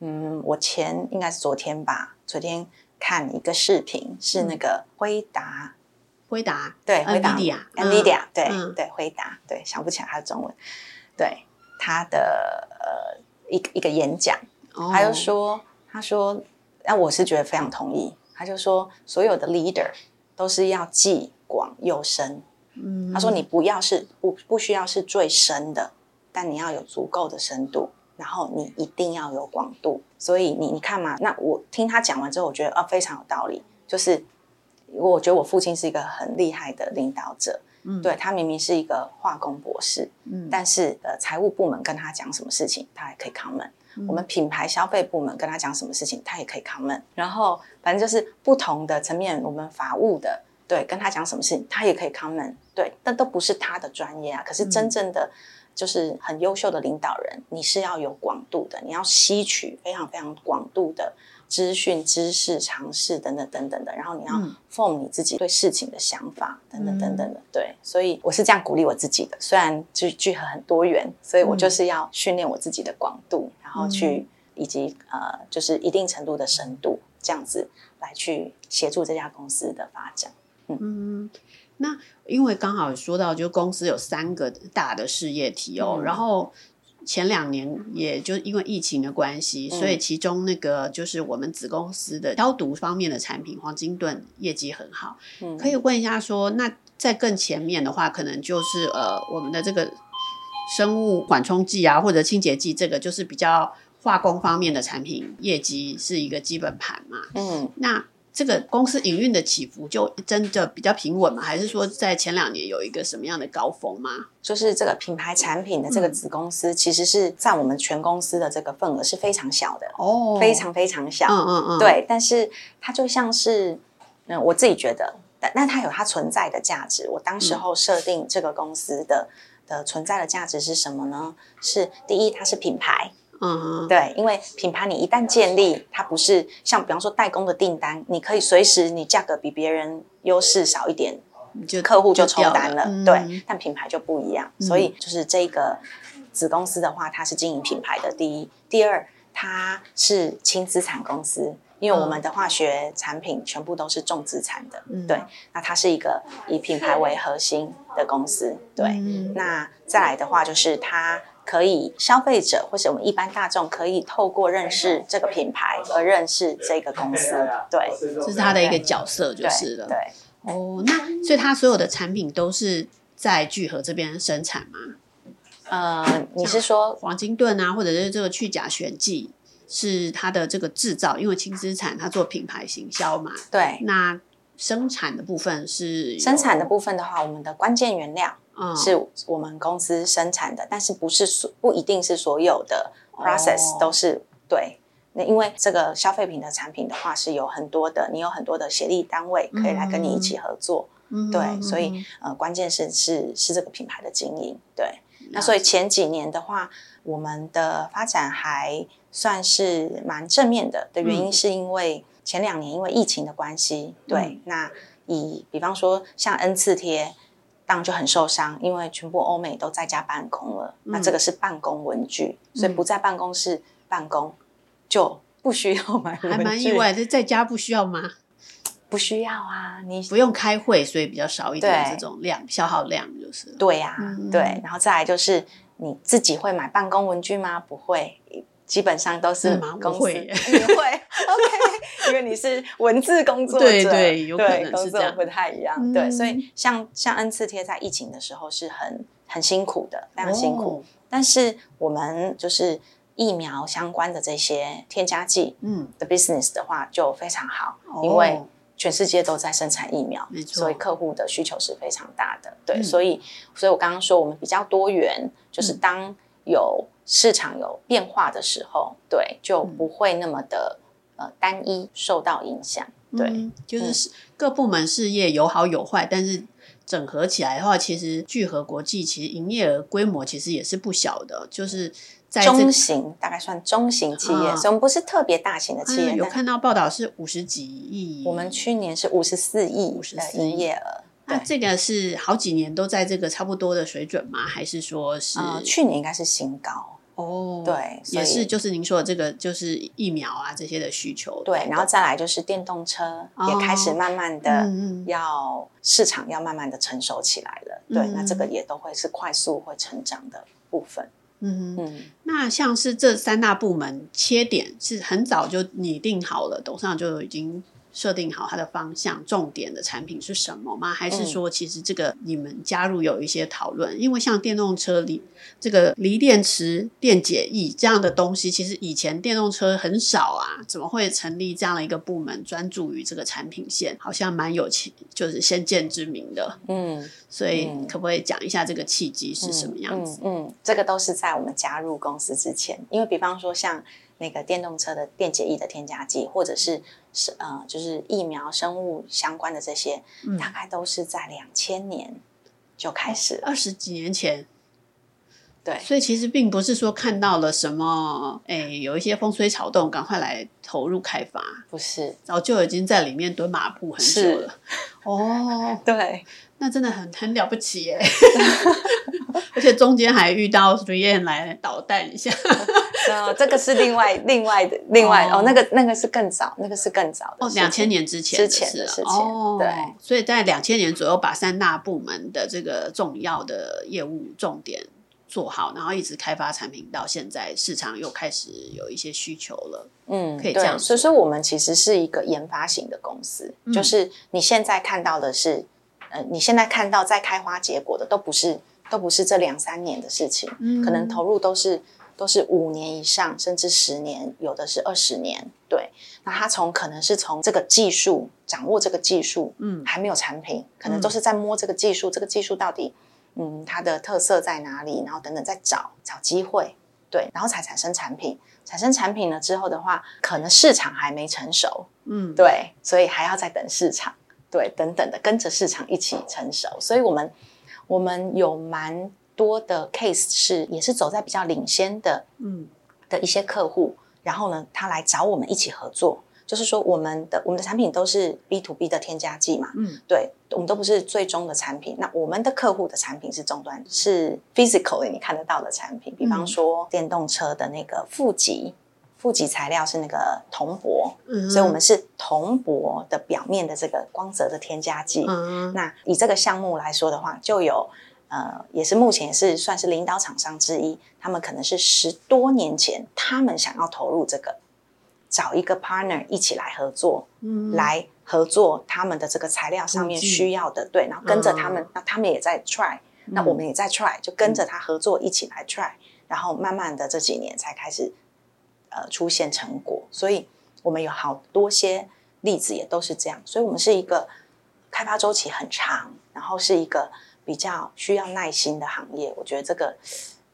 嗯，我前应该是昨天吧，昨天看一个视频，是那个辉达，回答对，回答 NVIDIA 对对回答对，想不起来他的中文，对。他的呃一个一个演讲，他就说，他说，那我是觉得非常同意。他就说，所有的 leader 都是要既广又深。嗯，他说你不要是不不需要是最深的，但你要有足够的深度，然后你一定要有广度。所以你你看嘛，那我听他讲完之后，我觉得啊非常有道理。就是我觉得我父亲是一个很厉害的领导者。嗯，对，他明明是一个化工博士，嗯，但是呃，财务部门跟他讲什么事情，他也可以 comment。嗯，我们品牌消费部门跟他讲什么事情，他也可以 comment。然后反正就是不同的层面，我们法务的对跟他讲什么事情，他也可以 comment。对，但都不是他的专业啊。可是真正的就是很优秀的领导人，你是要有广度的，你要吸取非常非常广度的资讯、知识、尝试等等等等的，然后你要 form 你自己对事情的想法等等等等的。对，所以我是这样鼓励我自己的。虽然聚聚合很多元，所以我就是要训练我自己的广度，然后去以及呃，就是一定程度的深度，这样子来去协助这家公司的发展。嗯，嗯，那因为刚好说到，就公司有三个大的事业体哦，嗯、然后。前两年也就因为疫情的关系，嗯、所以其中那个就是我们子公司的消毒方面的产品黄金盾业绩很好。嗯，可以问一下说，那在更前面的话，可能就是呃我们的这个生物缓冲剂啊，或者清洁剂，这个就是比较化工方面的产品业绩是一个基本盘嘛。嗯，那。这个公司营运的起伏就真的比较平稳吗？还是说在前两年有一个什么样的高峰吗？就是这个品牌产品的这个子公司，其实是占我们全公司的这个份额是非常小的哦，非常非常小。嗯嗯嗯。对，但是它就像是，嗯，我自己觉得，但但它有它存在的价值。我当时候设定这个公司的的存在的价值是什么呢？是第一，它是品牌。嗯，对，因为品牌你一旦建立，它不是像比方说代工的订单，你可以随时你价格比别人优势少一点，就客户就抽单了。了对，但品牌就不一样，嗯、所以就是这个子公司的话，它是经营品牌的。第一，第二，它是轻资产公司，因为我们的化学产品全部都是重资产的。嗯、对，那它是一个以品牌为核心的公司。对，嗯、那再来的话就是它。可以，消费者或者我们一般大众可以透过认识这个品牌而认识这个公司，对，这是他的一个角色，就是了。对，对哦，那所以他所有的产品都是在聚合这边生产吗？呃，你是说黄金盾啊，或者是这个去甲醛剂是它的这个制造？因为轻资产它做品牌行销嘛，对。那生产的部分是生产的部分的话，我们的关键原料。是我们公司生产的，但是不是所不一定是所有的 process 都是、oh. 对。那因为这个消费品的产品的话，是有很多的，你有很多的协力单位可以来跟你一起合作，mm hmm. 对。所以呃，关键是是是这个品牌的经营，对。那所以前几年的话，我们的发展还算是蛮正面的。的原因是因为前两年因为疫情的关系，对。Mm hmm. 那以比方说像 N 次贴。当就很受伤，因为全部欧美都在家办公了。嗯、那这个是办公文具，嗯、所以不在办公室办公就不需要买文具。还蛮意外，这在家不需要吗？[LAUGHS] 不需要啊，你不用开会，所以比较少一点这种量消耗量就是。对呀、啊，嗯、对。然后再来就是你自己会买办公文具吗？不会。基本上都是公司，[LAUGHS] 你会，OK，因为你是文字工作者，对对，有可能是这样，不太一样，对，所以像像 N 次贴在疫情的时候是很很辛苦的，非常辛苦。但是我们就是疫苗相关的这些添加剂，嗯，的 business 的话就非常好，因为全世界都在生产疫苗，所以客户的需求是非常大的，对，所以，所以我刚刚说我们比较多元，就是当有。市场有变化的时候，对，就不会那么的、嗯、呃单一受到影响。对，嗯、就是各部门事业有好有坏，但是整合起来的话，其实聚合国际其实营业额规模其实也是不小的，就是在、中型，大概算中型企业，嗯、所以我们不是特别大型的企业。嗯、有看到报道是五十几亿，我们去年是五十四亿的营业额。那这个是好几年都在这个差不多的水准吗？还是说是、呃、去年应该是新高哦？对，也是就是您说的这个就是疫苗啊这些的需求。对，然后再来就是电动车也开始慢慢的要市场要慢慢的成熟起来了。嗯、对，那这个也都会是快速会成长的部分。嗯嗯，那像是这三大部门切点是很早就拟定好了，董事长就已经。设定好它的方向，重点的产品是什么吗？还是说，其实这个你们加入有一些讨论？嗯、因为像电动车里这个锂电池电解液这样的东西，其实以前电动车很少啊，怎么会成立这样的一个部门专注于这个产品线？好像蛮有其就是先见之明的。嗯，所以可不可以讲一下这个契机是什么样子？嗯，嗯，嗯，这个都是在我们加入公司之前，因为比方说像。那个电动车的电解液的添加剂，或者是是呃，就是疫苗生物相关的这些，嗯、大概都是在两千年就开始了，二十几年前。对，所以其实并不是说看到了什么，哎，有一些风吹草动，赶快来投入开发，不是，早就已经在里面蹲马步很久了。哦，[LAUGHS] 对，那真的很很了不起耶，[LAUGHS] 而且中间还遇到 3M 来捣蛋一下。哦，这个是另外另外的另外哦，哦，那个那个是更早，那个是更早的哦，两千年之前之前的事情，哦，对，所以在两千年左右，把三大部门的这个重要的业务重点。做好，然后一直开发产品到现在，市场又开始有一些需求了。嗯，可以这样。所以说，我们其实是一个研发型的公司，嗯，就是你现在看到的是，呃，你现在看到在开花结果的，都不是都不是这两三年的事情，嗯，可能投入都是都是五年以上，甚至十年，有的是二十年。对，那他从可能是从这个技术掌握这个技术，嗯，还没有产品，可能都是在摸这个技术，嗯，这个技术到底。嗯，它的特色在哪里？然后等等，再找找机会，对，然后才产生产品。产生产品了之后的话，可能市场还没成熟，嗯，对，所以还要再等市场，对，等等的跟着市场一起成熟。所以我们我们有蛮多的 case 是也是走在比较领先的，嗯，的一些客户，然后呢，他来找我们一起合作。就是说，我们的我们的产品都是 B to B 的添加剂嘛，嗯，对，我们都不是最终的产品。那我们的客户的产品是终端，是 physically 你看得到的产品。比方说，电动车的那个负极，负极材料是那个铜箔，嗯，所以我们是铜箔的表面的这个光泽的添加剂。嗯，那以这个项目来说的话，就有呃，也是目前也是算是领导厂商之一。他们可能是十多年前，他们想要投入这个。找一个 partner 一起来合作，嗯，来合作他们的这个材料上面需要的，对，然后跟着他们，嗯、那他们也在 try，嗯、那我们也在 try，就跟着他合作一起来 try，、嗯、然后慢慢的这几年才开始呃出现成果，所以我们有好多些例子也都是这样，所以我们是一个开发周期很长，然后是一个比较需要耐心的行业，我觉得这个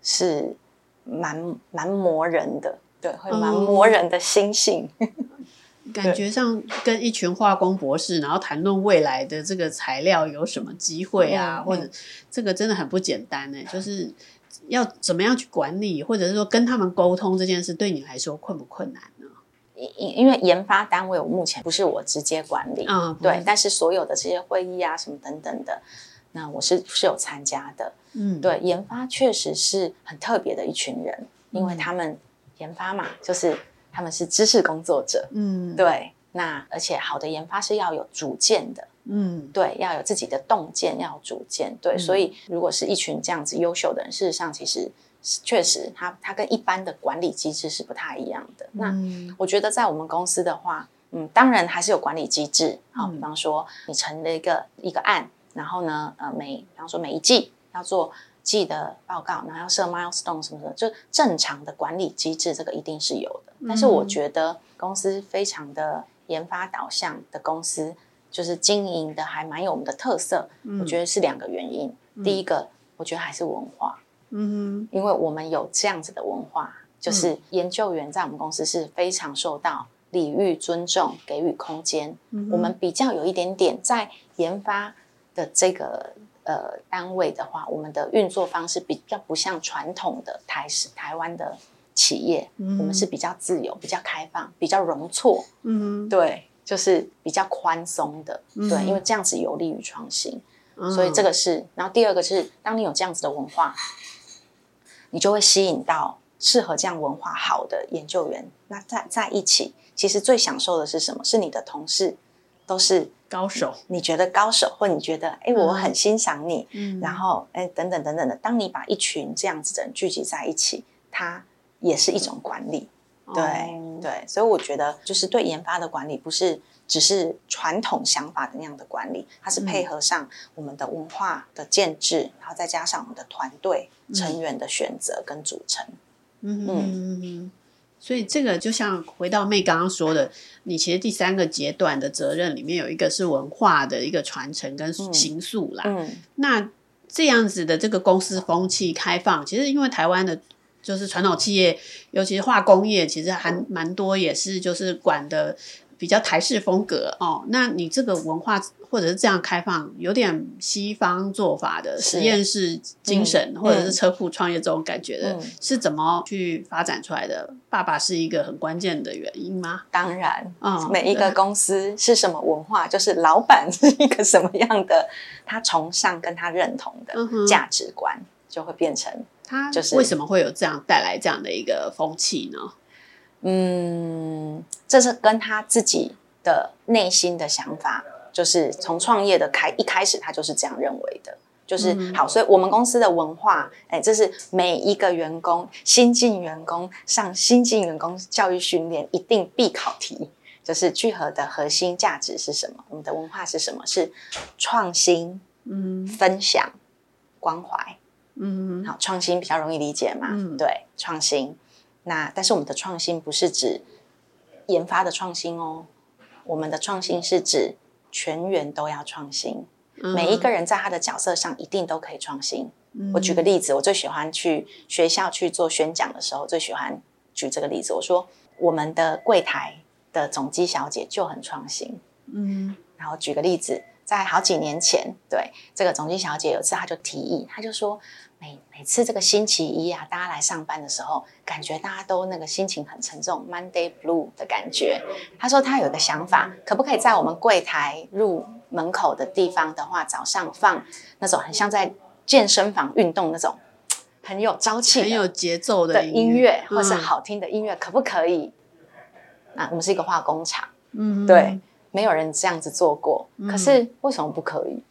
是蛮蛮磨人的。对，会蛮磨人的心性，嗯、[LAUGHS] 感觉上跟一群化工博士，然后谈论未来的这个材料有什么机会啊，嗯、或者这个真的很不简单呢，就是要怎么样去管理，或者是说跟他们沟通这件事，对你来说困不困难呢？因因为研发单位我目前不是我直接管理，嗯，对，但是所有的这些会议啊什么等等的，那我是是有参加的，嗯，对，研发确实是很特别的一群人，因为他们。研发嘛，就是他们是知识工作者，嗯，对。那而且好的研发是要有主见的，嗯，对，要有自己的洞见，要有主见，对。嗯、所以如果是一群这样子优秀的人，事实上其实确实他他跟一般的管理机制是不太一样的。嗯、那我觉得在我们公司的话，嗯，当然还是有管理机制，好，比方说你成了一个一个案，然后呢，呃，每比方说每一季要做。记的报告，然后要设 milestone 什么的，就正常的管理机制，这个一定是有的。但是我觉得公司非常的研发导向的公司，就是经营的还蛮有我们的特色。我觉得是两个原因。第一个，我觉得还是文化。嗯，因为我们有这样子的文化，就是研究员在我们公司是非常受到礼遇、尊重、给予空间。我们比较有一点点在研发的这个。呃，单位的话，我们的运作方式比较不像传统的台式台湾的企业，嗯、我们是比较自由、比较开放、比较容错，嗯，对，就是比较宽松的，嗯、对，因为这样子有利于创新，嗯、所以这个是。然后第二个是，当你有这样子的文化，你就会吸引到适合这样文化好的研究员。那在在一起，其实最享受的是什么？是你的同事都是。高手，你觉得高手，或你觉得哎，我很欣赏你，嗯，然后哎，等等等等的。当你把一群这样子的人聚集在一起，它也是一种管理，对、哦、对。所以我觉得，就是对研发的管理，不是只是传统想法的那样的管理，它是配合上我们的文化的建制，嗯、然后再加上我们的团队成员的选择跟组成，嗯嗯。嗯嗯所以这个就像回到妹刚刚说的，你其实第三个阶段的责任里面有一个是文化的一个传承跟行塑啦。嗯，嗯，那这样子的这个公司风气开放，其实因为台湾的，就是传统企业，尤其是化工业，其实还蛮多也是就是管的比较台式风格哦。那你这个文化或者是这样开放，有点西方做法的实验室精神，嗯、或者是车库创业这种感觉的，嗯、是怎么去发展出来的？爸爸是一个很关键的原因吗？当然，嗯，每一个公司是什么文化，就是老板是一个什么样的，他崇尚跟他认同的价值观，就会变成他就是为什么会有这样带来这样的一个风气呢？嗯，这是跟他自己的内心的想法，就是从创业的开一开始，他就是这样认为的，就是、嗯、好。所以，我们公司的文化，哎，这是每一个员工新进员工上新进员工教育训练一定必考题，就是聚合的核心价值是什么？我们的文化是什么？是创新、嗯，分享、关怀，嗯，好，创新比较容易理解嘛，嗯，对，创新。那但是我们的创新不是指研发的创新哦，我们的创新是指全员都要创新，嗯、每一个人在他的角色上一定都可以创新。嗯、我举个例子，我最喜欢去学校去做宣讲的时候，最喜欢举这个例子。我说我们的柜台的总机小姐就很创新，嗯，然后举个例子，在好几年前，对这个总机小姐有一次她就提议，她就说。每每次这个星期一啊，大家来上班的时候，感觉大家都那个心情很沉重，Monday Blue 的感觉。他说他有个想法，可不可以在我们柜台入门口的地方的话，早上放那种很像在健身房运动那种很有朝气、很有节奏的音乐，或是好听的音乐，可不可以？啊，我们是一个化工厂，嗯，对，没有人这样子做过，可是为什么不可以？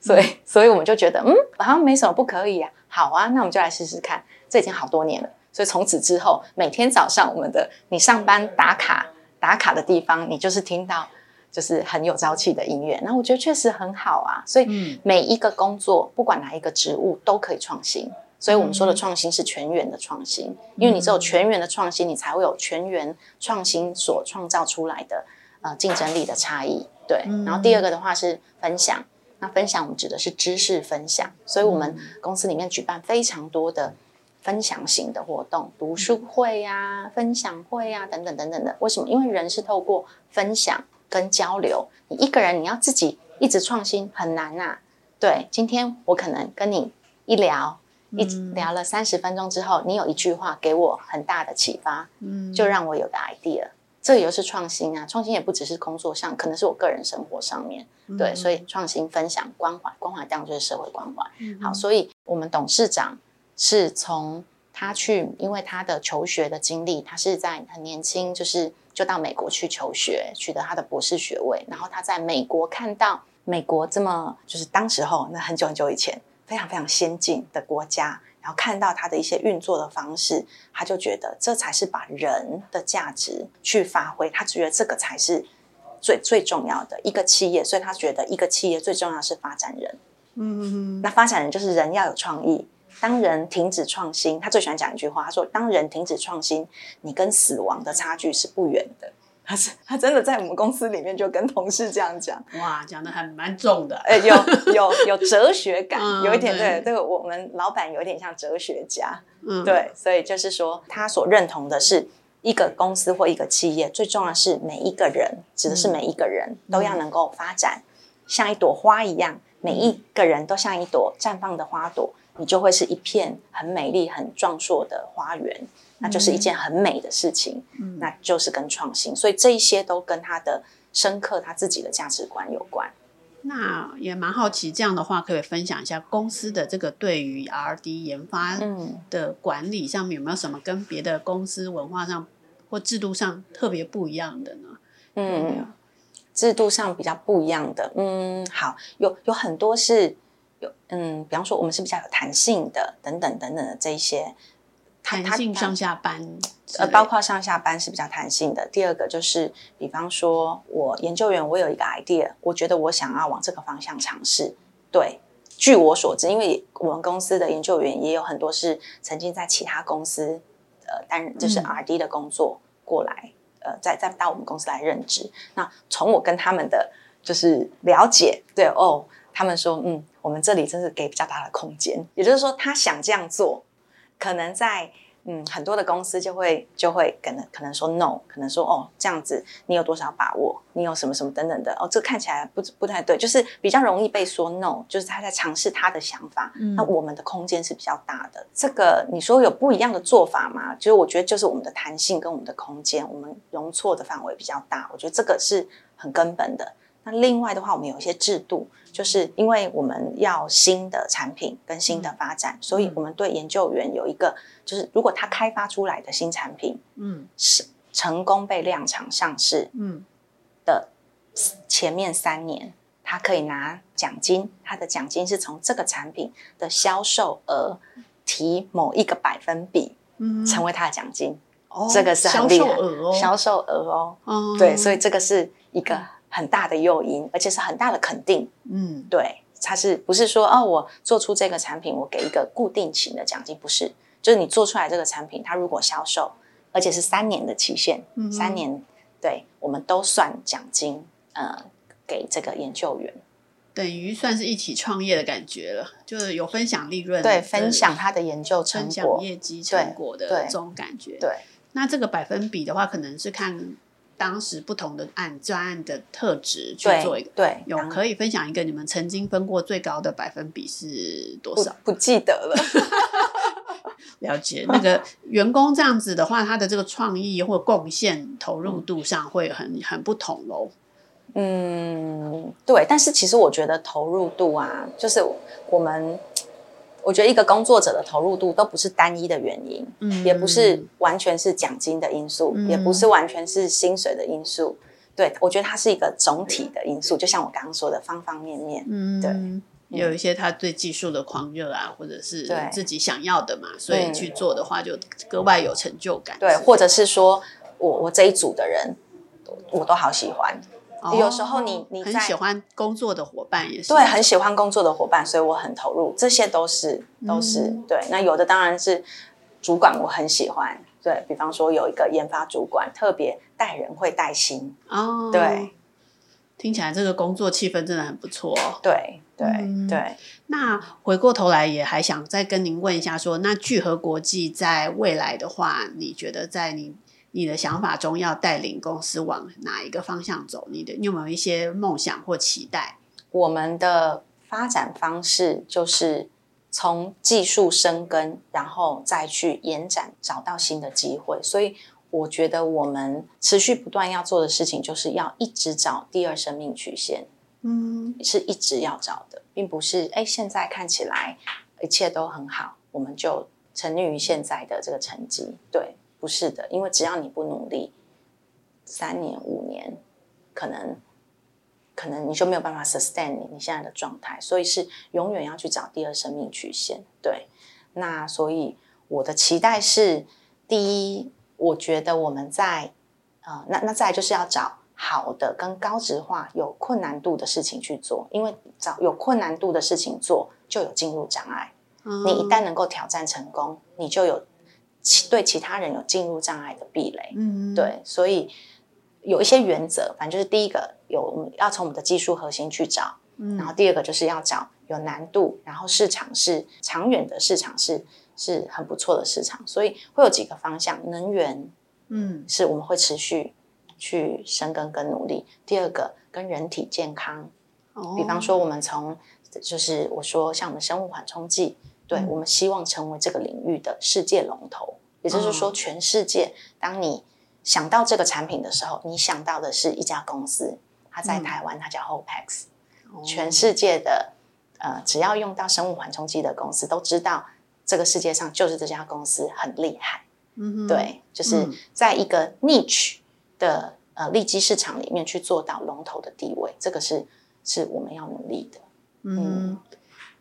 所以，所以我们就觉得，嗯，好像没什么不可以啊。好啊，那我们就来试试看。这已经好多年了，所以从此之后，每天早上我们的你上班打卡打卡的地方，你就是听到就是很有朝气的音乐。那我觉得确实很好啊。所以每一个工作，不管哪一个职务，都可以创新。所以我们说的创新是全员的创新，因为你只有全员的创新，你才会有全员创新所创造出来的呃竞争力的差异。对。然后第二个的话是分享。那分享我们指的是知识分享，所以我们公司里面举办非常多的分享型的活动，读书会呀、啊、分享会呀、啊、等等等等的。为什么？因为人是透过分享跟交流。你一个人你要自己一直创新很难呐、啊。对，今天我可能跟你一聊，一聊了三十分钟之后，你有一句话给我很大的启发，嗯就让我有个 idea。这也就是创新啊！创新也不只是工作上，可能是我个人生活上面。对，所以创新、分享、关怀，关怀当然就是社会关怀。嗯、好，所以我们董事长是从他去，因为他的求学的经历，他是在很年轻，就是就到美国去求学，取得他的博士学位。然后他在美国看到美国这么，就是当时候那很久很久以前，非常非常先进的国家。然后看到他的一些运作的方式，他就觉得这才是把人的价值去发挥。他觉得这个才是最最重要的一个企业，所以他觉得一个企业最重要是发展人。嗯嗯，那发展人就是人要有创意。当人停止创新，他最喜欢讲一句话，他说：“当人停止创新，你跟死亡的差距是不远的。”他是他真的在我们公司里面就跟同事这样讲，哇，讲的还蛮重的，哎，有有有哲学感，嗯、有一点对，这个我们老板有点像哲学家，嗯，对，所以就是说他所认同的是一个公司或一个企业，最重要的是每一个人，指的是每一个人都要能够发展，像一朵花一样，每一个人都像一朵绽放的花朵，你就会是一片很美丽、很壮硕的花园。那就是一件很美的事情，嗯，那就是跟创新，所以这一些都跟他的深刻他自己的价值观有关。那也蛮好奇，这样的话可以分享一下公司的这个对于 R&D 研发的管理上面有没有什么跟别的公司文化上或制度上特别不一样的呢？嗯，制度上比较不一样的，嗯，好，有有很多是有，嗯，比方说我们是比较有弹性的，等等等等的这一些。弹性上下班，呃，包括上下班是比较弹性的。第二个就是，比方说，我研究员，我有一个 idea，我觉得我想要往这个方向尝试。对，据我所知，因为我们公司的研究员也有很多是曾经在其他公司，呃，担任就是 R&D 的工作过来，嗯、呃，再再到我们公司来任职。那从我跟他们的就是了解，对哦，他们说，嗯，我们这里真是给比较大的空间，也就是说，他想这样做。可能在嗯，很多的公司就会就会可能可能说 no，可能说哦这样子你有多少把握？你有什么什么等等的哦，这看起来不不太对，就是比较容易被说 no，就是他在尝试他的想法。嗯，那我们的空间是比较大的。这个你说有不一样的做法吗？就是我觉得就是我们的弹性跟我们的空间，我们容错的范围比较大。我觉得这个是很根本的。那另外的话，我们有一些制度。就是因为我们要新的产品跟新的发展，嗯、所以我们对研究员有一个，就是如果他开发出来的新产品，嗯，是成功被量产上市，嗯的前面三年，他可以拿奖金，他的奖金是从这个产品的销售额提某一个百分比，嗯，成为他的奖金。哦，这个是很厉害，销售额哦，销售额哦，嗯，对，所以这个是一个。很大的诱因，而且是很大的肯定。嗯，对，它是不是说哦，我做出这个产品，我给一个固定型的奖金？不是，就是你做出来这个产品，它如果销售，而且是三年的期限，嗯、三年，对，我们都算奖金，呃，给这个研究员，等于算是一起创业的感觉了，就是有分享利润，对，分享他的研究成果、分享业绩成果的这种感觉。对，对那这个百分比的话，可能是看。当时不同的案专案的特质去做一个，对，对有可以分享一个你们曾经分过最高的百分比是多少？不，不记得了。[LAUGHS] 了解那个员工这样子的话，他的这个创意或贡献投入度上会很很不同喽。嗯，对，但是其实我觉得投入度啊，就是我们。我觉得一个工作者的投入度都不是单一的原因，嗯，也不是完全是奖金的因素，嗯，也不是完全是薪水的因素。对，我觉得它是一个总体的因素，就像我刚刚说的方方面面。嗯，对，有一些他对技术的狂热啊，或者是自己想要的嘛，所以去做的话就格外有成就感。对，或者是说我我这一组的人，我都好喜欢。有时候你你很喜欢工作的伙伴也是对，很喜欢工作的伙伴，所以我很投入，这些都是都是、嗯、对。那有的当然是主管，我很喜欢。对，比方说有一个研发主管，特别带人会带心哦。对，听起来这个工作气氛真的很不错。对对、嗯、对。那回过头来也还想再跟您问一下说，说那聚合国际在未来的话，你觉得在你你的想法中要带领公司往哪一个方向走？你的你有没有一些梦想或期待？我们的发展方式就是从技术生根，然后再去延展，找到新的机会。所以我觉得我们持续不断要做的事情，就是要一直找第二生命曲线。嗯，是一直要找的，并不是哎，现在看起来一切都很好，我们就沉溺于现在的这个成绩。对。不是的，因为只要你不努力，三年五年，可能可能你就没有办法 sustain 你你现在的状态，所以是永远要去找第二生命曲线。对，那所以我的期待是，第一，我觉得我们在呃，那那再来就是要找好的跟高值化有困难度的事情去做，因为找有困难度的事情做就有进入障碍，嗯、你一旦能够挑战成功，你就有。其对其他人有进入障碍的壁垒，嗯，对，所以有一些原则，反正就是第一个有要从我们的技术核心去找，嗯，然后第二个就是要找有难度，然后市场是长远的市场是是很不错的市场，所以会有几个方向，能源，嗯，是我们会持续去深耕跟努力。第二个跟人体健康，哦，比方说我们从就是我说像我们生物缓冲剂。对，我们希望成为这个领域的世界龙头，也就是说，全世界，当你想到这个产品的时候，你想到的是一家公司，它在台湾，它叫 Hopex。全世界的呃，只要用到生物缓冲剂的公司，都知道这个世界上就是这家公司很厉害。嗯，对，就是在一个 niche 的呃利基市场里面去做到龙头的地位，这个是是我们要努力的。嗯。嗯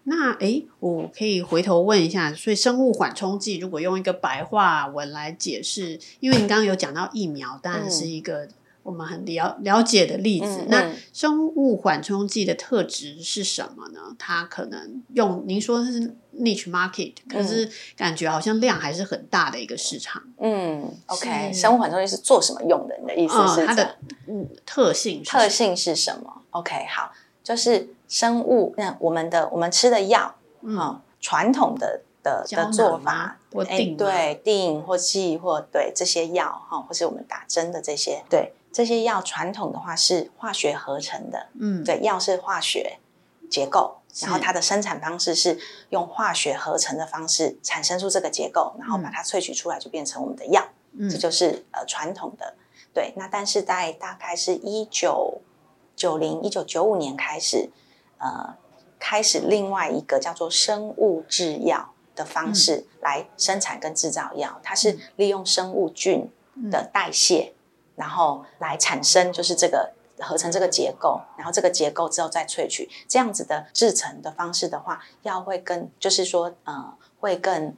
那诶，我可以回头问一下，所以生物缓冲剂如果用一个白话文来解释，因为你刚刚有讲到疫苗，当然是一个我们很了了解的例子。嗯、那生物缓冲剂的特质是什么呢？它可能用您说的是 niche market，可是感觉好像量还是很大的一个市场。嗯，OK，生物缓冲剂是做什么用的？你的意思是、嗯、它的嗯特性是特性是什么？OK，好，就是。生物，那我们的我们吃的药，嗯，传统的的的做法，哎，对，定或剂或对这些药哈，或是我们打针的这些，对这些药传统的话是化学合成的，嗯，对，药是化学结构，然后它的生产方式是用化学合成的方式产生出这个结构，然后把它萃取出来就变成我们的药，嗯，这就是呃传统的，对，那但是在大概是一九九零一九九五年开始，呃，开始另外一个叫做生物制药。的方式来生产跟制造药，它是利用生物菌的代谢，然后来产生就是这个合成这个结构，然后这个结构之后再萃取，这样子的制成的方式的话，药会更就是说呃会更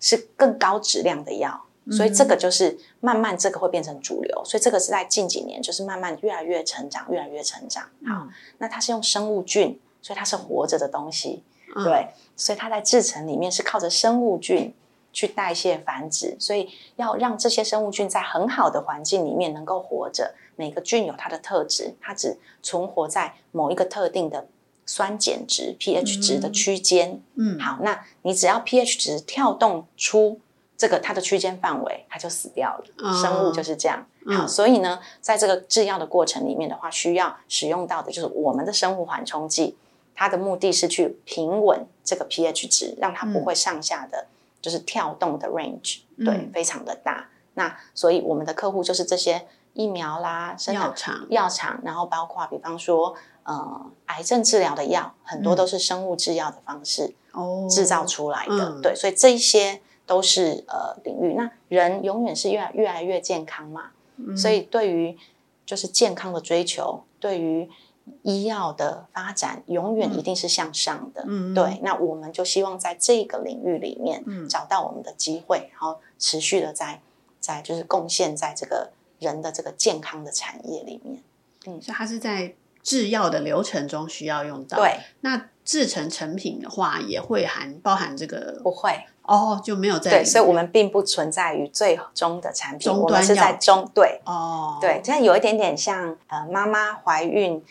是更高质量的药，所以这个就是慢慢这个会变成主流，所以这个是在近几年就是慢慢越来越成长，越来越成长。好，那它是用生物菌，所以它是活着的东西。对，所以它在制成里面是靠着生物菌去代谢繁殖，所以要让这些生物菌在很好的环境里面能够活着。每个菌有它的特质，它只存活在某一个特定的酸碱值 pH 值的区间。嗯，好，那你只要 pH 值跳动出这个它的区间范围，它就死掉了。哦、生物就是这样。好，所以呢，在这个制药的过程里面的话，需要使用到的就是我们的生物缓冲剂。它的目的是去平稳这个 pH 值，让它不会上下的，就是跳动的 range，嗯、对，非常的大。那所以我们的客户就是这些疫苗啦、生厂、药厂，然后包括比方说，呃，癌症治疗的药，很多都是生物制药的方式哦制造出来的。对，所以这一些都是呃领域。那人永远是越来越来越健康嘛，嗯、所以对于就是健康的追求，对于。医药的发展永远一定是向上的，嗯，对。那我们就希望在这个领域里面，找到我们的机会，然后持续的在在就是贡献在这个人的这个健康的产业里面。嗯，所以它是在制药的流程中需要用到。对，那制成成品的话，也会含包含这个？不会哦，就没有在。对，所以我们并不存在于最终的产品，我们是在中对哦，对，这样有一点点像呃，妈妈怀孕。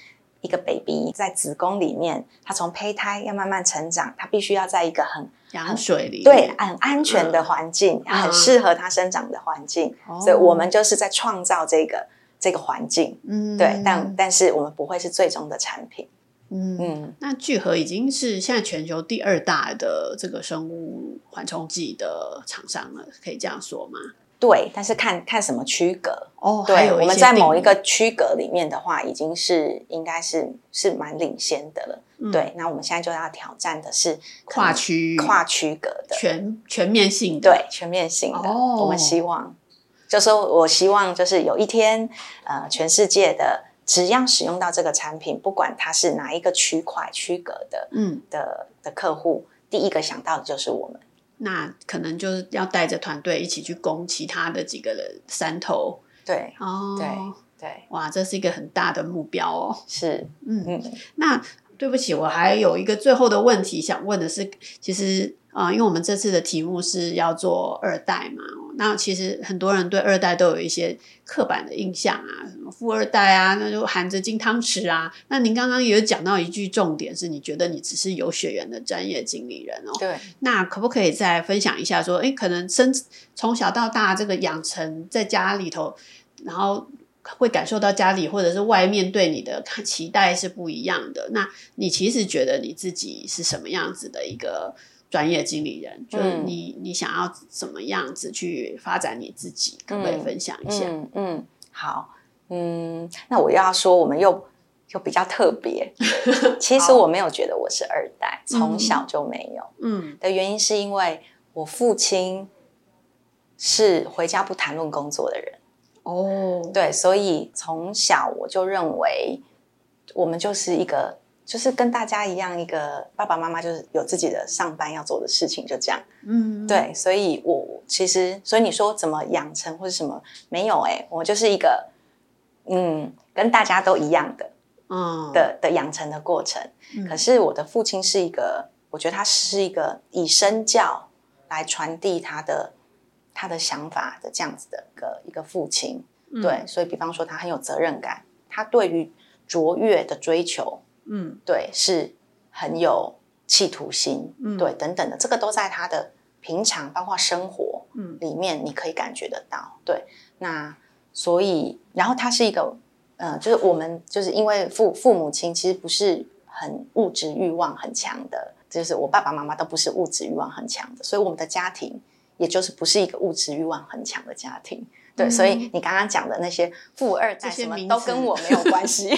一个 baby 在子宫里面，她从胚胎要慢慢成长，她必须要在一个很羊水里，对，很安全的环境，嗯、很适合她生长的环境。嗯、所以，我们就是在创造这个这个环境。嗯，对，但但是我们不会是最终的产品。嗯，嗯，那聚合已经是现在全球第二大的这个生物缓冲剂的厂商了，可以这样说吗？对，但是看看什么区隔哦。对，我们在某一个区隔里面的话，已经是应该是是蛮领先的了。嗯、对，那我们现在就要挑战的是跨区跨区隔的全全面性的，对，全面性的。哦、我们希望，就是说我希望就是有一天，呃，全世界的只要使用到这个产品，不管它是哪一个区块区隔的，嗯的的客户，第一个想到的就是我们。那可能就是要带着团队一起去攻其他的几个人山头，对，哦，对对，哇，这是一个很大的目标哦。是，嗯嗯。那对不起，我还有一个最后的问题想问的是，其实。啊、呃，因为我们这次的题目是要做二代嘛，那其实很多人对二代都有一些刻板的印象啊，什么富二代啊，那就含着金汤匙啊。那您刚刚也有讲到一句重点，是你觉得你只是有血缘的专业经理人哦。对。那可不可以再分享一下，说，哎，可能生从小到大这个养成在家里头，然后会感受到家里或者是外面对你的期待是不一样的。那你其实觉得你自己是什么样子的一个？专业经理人，就是你，嗯、你想要怎么样子去发展你自己？可不可以分享一下？嗯，嗯，好，嗯，那我要说，我们又又比较特别。[LAUGHS] 其实我没有觉得我是二代，从小就没有。嗯，的原因是因为我父亲是回家不谈论工作的人。哦，对，所以从小我就认为我们就是一个。就是跟大家一样，一个爸爸妈妈就是有自己的上班要做的事情，就这样。嗯，对，所以我其实，所以你说怎么养成或者什么没有、欸？哎，我就是一个，嗯，跟大家都一样的，嗯，的的养成的过程。嗯、可是我的父亲是一个，我觉得他是一个以身教来传递他的他的想法的这样子的一个一个父亲。嗯、对，所以比方说他很有责任感，他对于卓越的追求。嗯，对，是很有企图心，嗯，对，等等的，这个都在他的平常包括生活，嗯，里面你可以感觉得到。对，那所以，然后他是一个，嗯、呃，就是我们就是因为父父母亲其实不是很物质欲望很强的，就是我爸爸妈妈都不是物质欲望很强的，所以我们的家庭也就是不是一个物质欲望很强的家庭。对，所以你刚刚讲的那些富二代什么都跟我没有 [LAUGHS] 关系，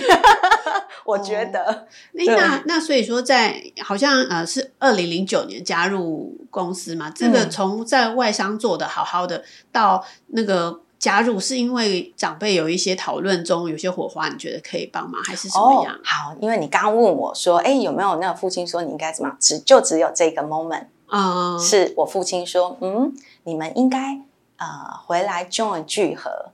我觉得。哦、那那所以说在，在好像呃是二零零九年加入公司嘛，这个从在外商做的好好的、嗯、到那个加入，是因为长辈有一些讨论中有些火花，你觉得可以帮忙还是什么样？哦、好，因为你刚刚问我说，哎，有没有那个父亲说你应该怎么样？只就只有这个 moment 啊、嗯，是我父亲说，嗯，你们应该。呃，回来 join 聚合，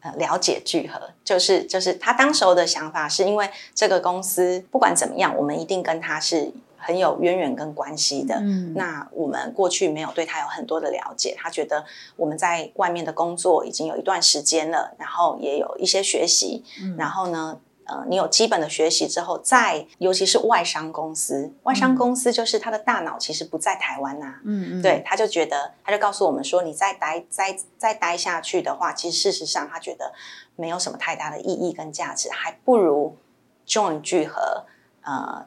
呃，了解聚合，就是就是他当时候的想法，是因为这个公司不管怎么样，我们一定跟他是很有渊源跟关系的。嗯，那我们过去没有对他有很多的了解，他觉得我们在外面的工作已经有一段时间了，然后也有一些学习，嗯，然后呢。呃，你有基本的学习之后，在尤其是外商公司，外商公司就是他的大脑其实不在台湾呐、啊，嗯嗯，对，他就觉得，他就告诉我们说，你再待再再待下去的话，其实事实上他觉得没有什么太大的意义跟价值，还不如 join 聚合，呃，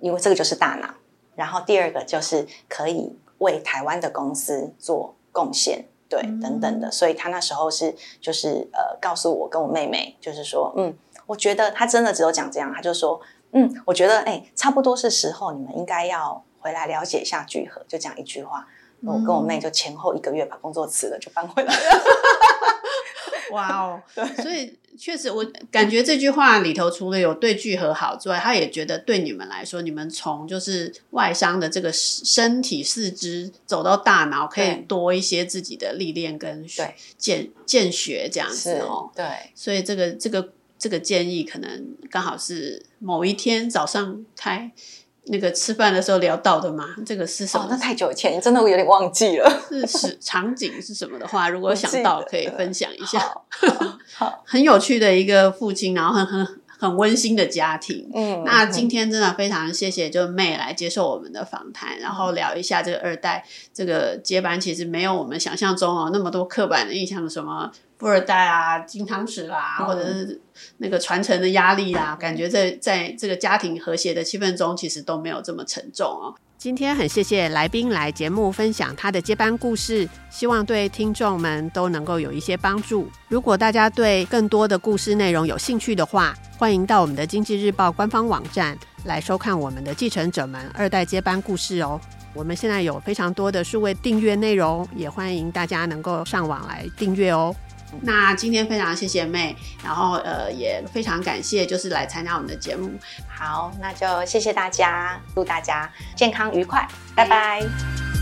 因为这个就是大脑，然后第二个就是可以为台湾的公司做贡献，对，嗯、等等的，所以他那时候是就是呃，告诉我跟我妹妹，就是说，嗯。我觉得他真的只有讲这样，他就说，嗯，我觉得，哎，差不多是时候，你们应该要回来了解一下聚合，就讲一句话。我跟我妹就前后一个月把工作辞了，就搬回来了。[LAUGHS] 哇哦，对，所以确实，我感觉这句话里头除了有对聚合好之外，他也觉得对你们来说，你们从就是外伤的这个身体四肢走到大脑，可以多一些自己的历练跟对见见学这样子哦。对，所以这个这个。这个建议可能刚好是某一天早上开那个吃饭的时候聊到的嘛？这个是什么？哦，那太久以前，真的我有点忘记了。[LAUGHS] 是是场景是什么的话，如果想到可以分享一下。好，[LAUGHS] 很有趣的一个父亲，然后很很很温馨的家庭。嗯，那今天真的非常谢谢，就 May 来接受我们的访谈，然后聊一下这个二代这个接班，其实没有我们想象中哦那么多刻板的印象的什么。富二代啊，金汤匙啦，或者是那个传承的压力啦，感觉在在这个家庭和谐的气氛中，其实都没有这么沉重哦。今天很谢谢来宾来节目分享他的接班故事，希望对听众们都能够有一些帮助。如果大家对更多的故事内容有兴趣的话，欢迎到我们的经济日报官方网站来收看我们的继承者们二代接班故事哦。我们现在有非常多的数位订阅内容，也欢迎大家能够上网来订阅哦。那今天非常谢谢妹然后呃也非常感谢就是来参加我们的节目。好，那就谢谢大家，祝大家健康愉快，拜拜。